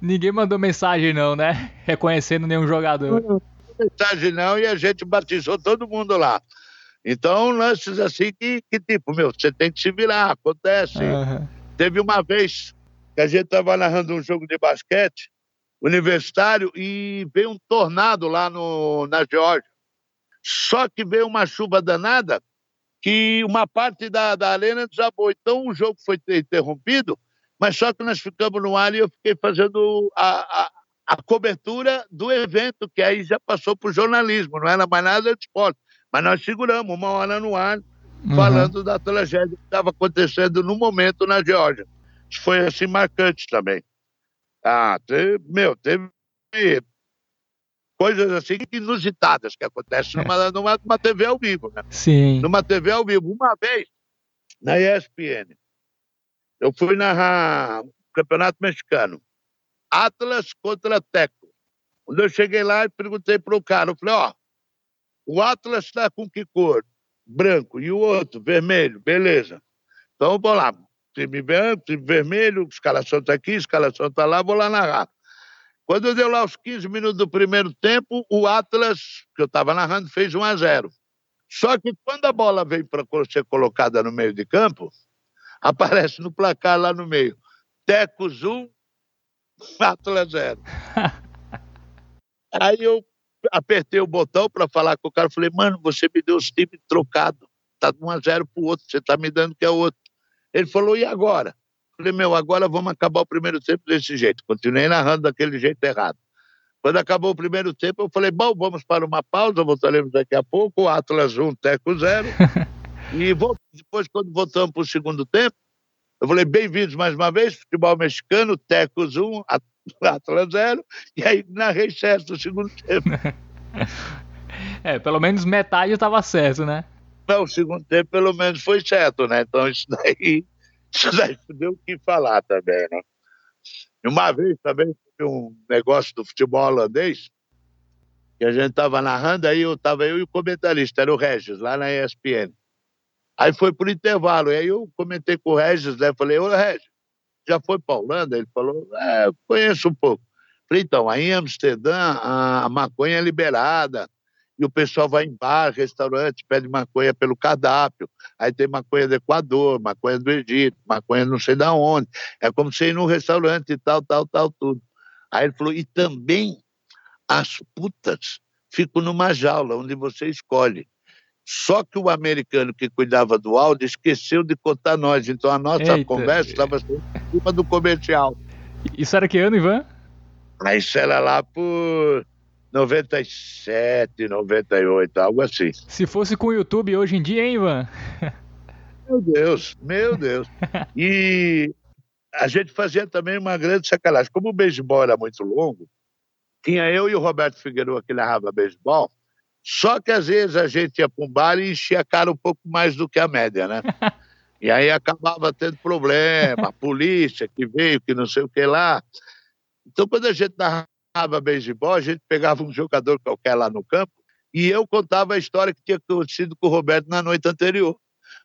Ninguém mandou mensagem, não, né? Reconhecendo nenhum jogador. Não, não mensagem, não, e a gente batizou todo mundo lá. Então, lances assim que, que tipo, meu, você tem que se virar, acontece. Uhum. Teve uma vez que a gente estava narrando um jogo de basquete universitário e veio um tornado lá no, na Geórgia. Só que veio uma chuva danada que uma parte da, da arena desabou. Então o jogo foi interrompido, mas só que nós ficamos no ar e eu fiquei fazendo a, a, a cobertura do evento, que aí já passou para o jornalismo, não era mais nada de esporte. Mas nós seguramos uma hora no ar uhum. falando da tragédia que estava acontecendo no momento na Geórgia. Isso foi assim marcante também. Ah, teve, meu, teve coisas assim inusitadas que acontecem numa, numa, numa TV ao vivo, né? Sim. Numa TV ao vivo. Uma vez, na ESPN, eu fui narrar o Campeonato Mexicano. Atlas contra Teco. Quando eu cheguei lá, e perguntei para o cara, eu falei, ó, o Atlas está com que cor? Branco. E o outro? Vermelho. Beleza. Então, vou lá. Time branco, time vermelho, escalação está aqui, escalação está lá, vou lá narrar. Quando deu lá os 15 minutos do primeiro tempo, o Atlas, que eu estava narrando, fez 1 a 0. Só que quando a bola veio para ser colocada no meio de campo, aparece no placar lá no meio. Tecos 1, Atlas 0. Aí eu apertei o botão para falar com o cara, falei, mano, você me deu os times trocados, tá de 1 a 0 pro outro, você tá me dando que é outro. Ele falou, e agora? Falei, meu, agora vamos acabar o primeiro tempo desse jeito. Continuei narrando daquele jeito errado. Quando acabou o primeiro tempo, eu falei, bom, vamos para uma pausa, voltaremos daqui a pouco, Atlas 1, Teco 0. e depois, quando voltamos para o segundo tempo, eu falei, bem-vindos mais uma vez, futebol mexicano, Tecos 1, Atlas 0, e aí narrei certo o segundo tempo. É, pelo menos metade estava certo, né? Não, o segundo tempo pelo menos foi certo, né? Então isso daí, isso daí deu o que falar também, né? E uma vez também teve um negócio do futebol holandês, que a gente estava narrando, aí eu estava eu e o comentarista, era o Regis, lá na ESPN. Aí foi por intervalo, e aí eu comentei com o Regis, né? Falei, ô Regis, já foi para Holanda? Ele falou, é, conheço um pouco. Falei, então, aí em Amsterdã a maconha é liberada, e o pessoal vai em bar, restaurante, pede maconha pelo cardápio. Aí tem maconha do Equador, maconha do Egito, maconha não sei da onde. É como você ir num restaurante e tal, tal, tal, tudo. Aí ele falou, e também as putas ficam numa jaula onde você escolhe. Só que o americano que cuidava do áudio esqueceu de contar nós. Então a nossa Eita. conversa estava em cima do comercial. Isso era que ano, Ivan? Isso era lá por 97, 98, algo assim. Se fosse com o YouTube hoje em dia, hein, Ivan? Meu Deus, meu Deus. E a gente fazia também uma grande sacanagem. Como o beisebol era muito longo, tinha eu e o Roberto Figueiredo que narrava beisebol, só que às vezes a gente ia para um bar e enchia a cara um pouco mais do que a média, né? E aí acabava tendo problema, a polícia que veio, que não sei o que lá. Então, quando a gente narrava beisebol, a gente pegava um jogador qualquer lá no campo e eu contava a história que tinha acontecido com o Roberto na noite anterior.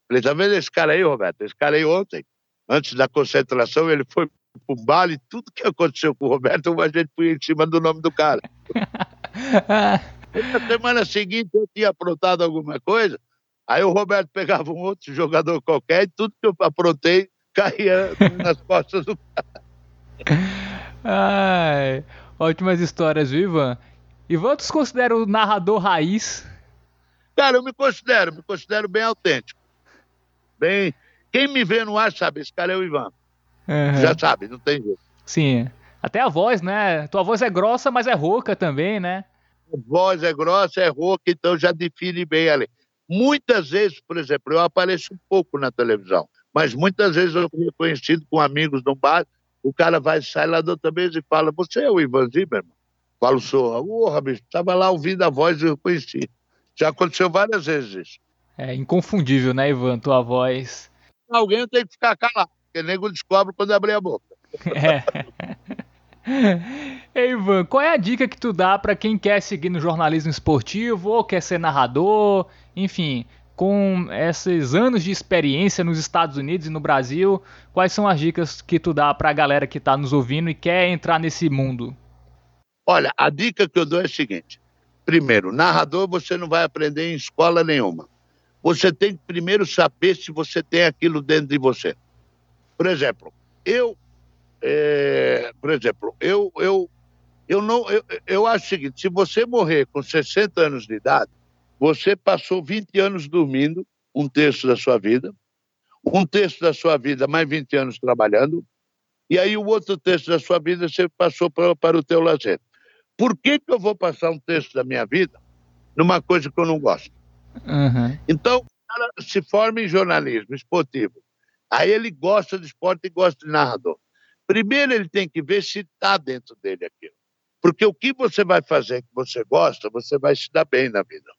Falei, tá vendo esse cara aí, Roberto? Esse cara aí ontem, antes da concentração, ele foi pro baile, e tudo que aconteceu com o Roberto, a gente foi em cima do nome do cara. Na semana seguinte eu tinha aprontado alguma coisa, aí o Roberto pegava um outro jogador qualquer e tudo que eu aprontei caía nas costas do cara. Ai, ótimas histórias, viu, Ivan? Ivan, tu se considera o narrador raiz? Cara, eu me considero, me considero bem autêntico. Bem, quem me vê no ar sabe, esse cara é o Ivan. Uhum. Já sabe, não tem jeito. Sim. Até a voz, né? Tua voz é grossa, mas é rouca também, né? A voz é grossa, é rouca, então já define bem ali. Muitas vezes, por exemplo, eu apareço um pouco na televisão, mas muitas vezes eu fui conhecido com amigos no bar, o cara vai, sai lá da outra mesa e fala, você é o Ivan Zimmerman? Falo, sou. Porra, bicho, estava lá ouvindo a voz e eu conheci. Já aconteceu várias vezes isso. É inconfundível, né, Ivan, tua voz. Alguém tem que ficar calado, porque o nego descobre quando abrir a boca. É. Ei, Ivan, qual é a dica que tu dá para quem quer seguir no jornalismo esportivo ou quer ser narrador, enfim, com esses anos de experiência nos Estados Unidos e no Brasil, quais são as dicas que tu dá para a galera que está nos ouvindo e quer entrar nesse mundo? Olha, a dica que eu dou é a seguinte: primeiro, narrador você não vai aprender em escola nenhuma. Você tem que primeiro saber se você tem aquilo dentro de você. Por exemplo, eu, é, por exemplo, eu, eu, eu não, eu, eu acho o seguinte: se você morrer com 60 anos de idade, você passou 20 anos dormindo, um terço da sua vida, um terço da sua vida mais 20 anos trabalhando, e aí o outro terço da sua vida você passou para, para o teu lazer. Por que, que eu vou passar um terço da minha vida numa coisa que eu não gosto? Uhum. Então, o cara se forma em jornalismo esportivo. Aí ele gosta de esporte e gosta de narrador. Primeiro ele tem que ver se está dentro dele aquilo. Porque o que você vai fazer que você gosta, você vai se dar bem na vida.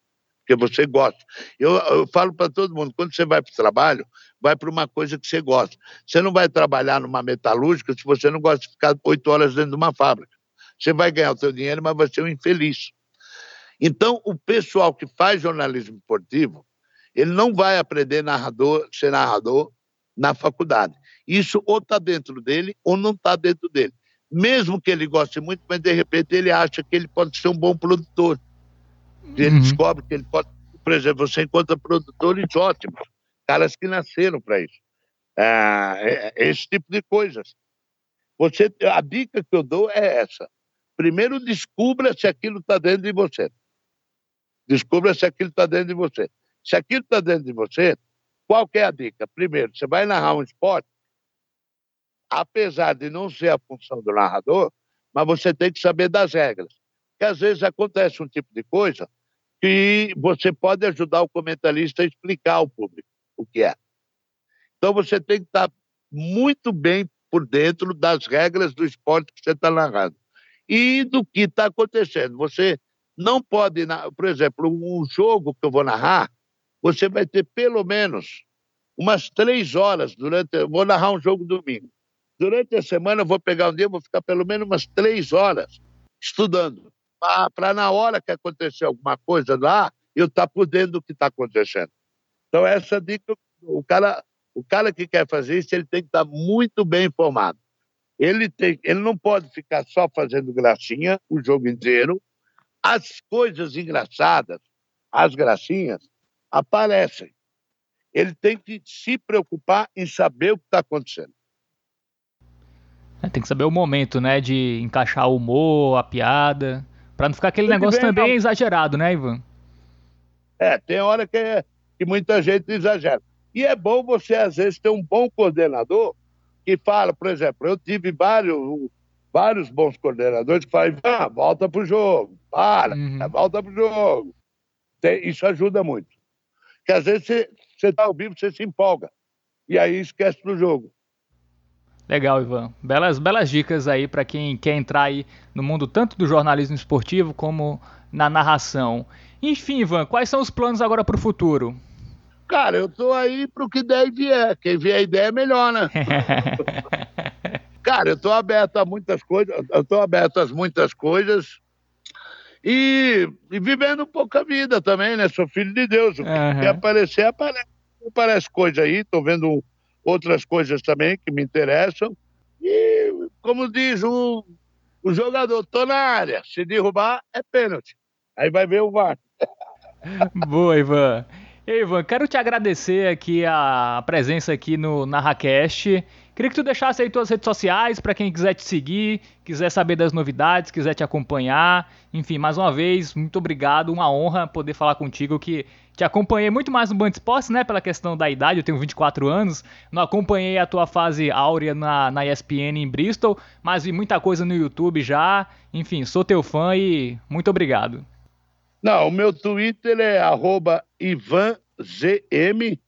Porque você gosta. Eu, eu falo para todo mundo, quando você vai para o trabalho, vai para uma coisa que você gosta. Você não vai trabalhar numa metalúrgica se você não gosta de ficar oito horas dentro de uma fábrica. Você vai ganhar o seu dinheiro, mas vai ser um infeliz. Então, o pessoal que faz jornalismo esportivo, ele não vai aprender narrador, ser narrador na faculdade. Isso ou está dentro dele ou não está dentro dele. Mesmo que ele goste muito, mas de repente ele acha que ele pode ser um bom produtor. Ele uhum. descobre que ele pode. Por exemplo, você encontra produtores ótimos, caras que nasceram para isso. É, é, esse tipo de coisas. Você, a dica que eu dou é essa. Primeiro, descubra se aquilo está dentro de você. Descubra se aquilo está dentro de você. Se aquilo está dentro de você, qual é a dica? Primeiro, você vai narrar um esporte, apesar de não ser a função do narrador, mas você tem que saber das regras. Porque às vezes acontece um tipo de coisa que você pode ajudar o comentarista a explicar ao público o que é. Então você tem que estar muito bem por dentro das regras do esporte que você está narrando e do que está acontecendo. Você não pode, por exemplo, um jogo que eu vou narrar, você vai ter pelo menos umas três horas durante. Eu vou narrar um jogo domingo. Durante a semana eu vou pegar um dia, vou ficar pelo menos umas três horas estudando, para na hora que acontecer alguma coisa lá, eu estar tá por dentro do que está acontecendo. Então, essa dica, o cara, o cara que quer fazer isso, ele tem que estar tá muito bem informado. Ele, tem, ele não pode ficar só fazendo gracinha o jogo inteiro. As coisas engraçadas, as gracinhas, aparecem. Ele tem que se preocupar em saber o que está acontecendo. É, tem que saber o momento, né, de encaixar o humor, a piada, para não ficar aquele negócio bem, também não. exagerado, né, Ivan? É, tem hora que, é, que muita gente exagera. E é bom você, às vezes, ter um bom coordenador que fala, por exemplo, eu tive vários, vários bons coordenadores que falam, ah, volta pro jogo, para, uhum. volta pro jogo. Tem, isso ajuda muito. Porque às vezes você está ao vivo, você se empolga. E aí esquece do jogo. Legal, Ivan. Belas, belas dicas aí para quem quer entrar aí no mundo tanto do jornalismo esportivo como na narração. Enfim, Ivan, quais são os planos agora para o futuro? Cara, eu tô aí pro que der e vier. Quem vier a ideia é melhor, né? Cara, eu tô aberto a muitas coisas, eu tô aberto a muitas coisas e, e, vivendo um pouco a vida também, né? Sou filho de Deus. O que uhum. quer aparecer, aparece. Aparece coisa aí, tô vendo outras coisas também que me interessam. E, como diz o, o jogador, tô na área. Se derrubar, é pênalti. Aí vai ver o VAR. Boa, Ivan. Ei, Ivan, quero te agradecer aqui a presença aqui no NarraCast. Queria que tu deixasse aí tuas redes sociais para quem quiser te seguir, quiser saber das novidades, quiser te acompanhar. Enfim, mais uma vez, muito obrigado, uma honra poder falar contigo que te acompanhei muito mais no Band Esportes, né, pela questão da idade, eu tenho 24 anos, não acompanhei a tua fase áurea na, na ESPN em Bristol, mas vi muita coisa no YouTube já. Enfim, sou teu fã e muito obrigado. Não, o meu Twitter é IvanZM,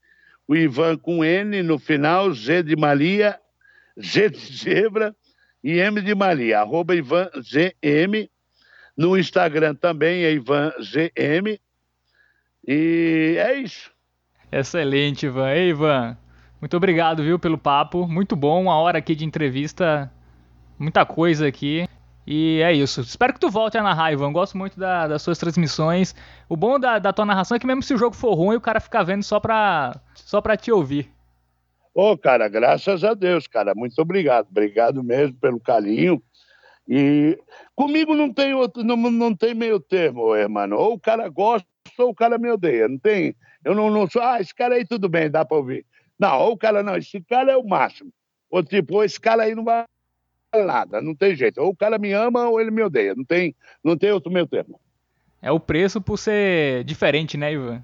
o Ivan com N no final, Z de Maria, Z de zebra e M de Maria, arroba IvanZM. No Instagram também é IvanZM. E é isso. Excelente, Ivan. Ei, Ivan, muito obrigado, viu, pelo papo. Muito bom, uma hora aqui de entrevista, muita coisa aqui. E é isso. Espero que tu volte a narrar, Ivan. Gosto muito da, das suas transmissões. O bom da, da, tua narração é que mesmo se o jogo for ruim, o cara fica vendo só pra, só pra te ouvir. Ô, oh, cara, graças a Deus, cara. Muito obrigado. Obrigado mesmo pelo carinho. E comigo não tem outro, não, não tem meio termo, irmão. Ou o cara gosta ou o cara me odeia. Não tem. Eu não, não sou, ah, esse cara aí tudo bem, dá pra ouvir. Não, ou o cara, não, esse cara é o máximo. Ou tipo, ou esse cara aí não vai nada, não tem jeito. Ou o cara me ama ou ele me odeia. Não tem, não tem outro meio termo. É o preço por ser diferente, né, Ivan?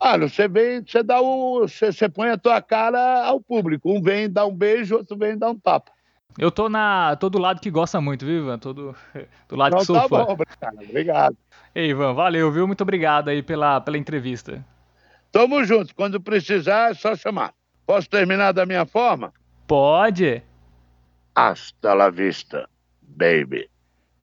Ah, você vem, você dá o. Você, você põe a tua cara ao público. Um vem dar um beijo, outro vem dar um tapa. Eu tô na. tô do lado que gosta muito, viu, Ivan? Tô do, do lado Não, que sou tá fã. Bom, obrigado, obrigado. Ei, Ivan, valeu, viu? Muito obrigado aí pela, pela entrevista. Tamo junto. Quando precisar, é só chamar. Posso terminar da minha forma? Pode. Hasta la vista, baby.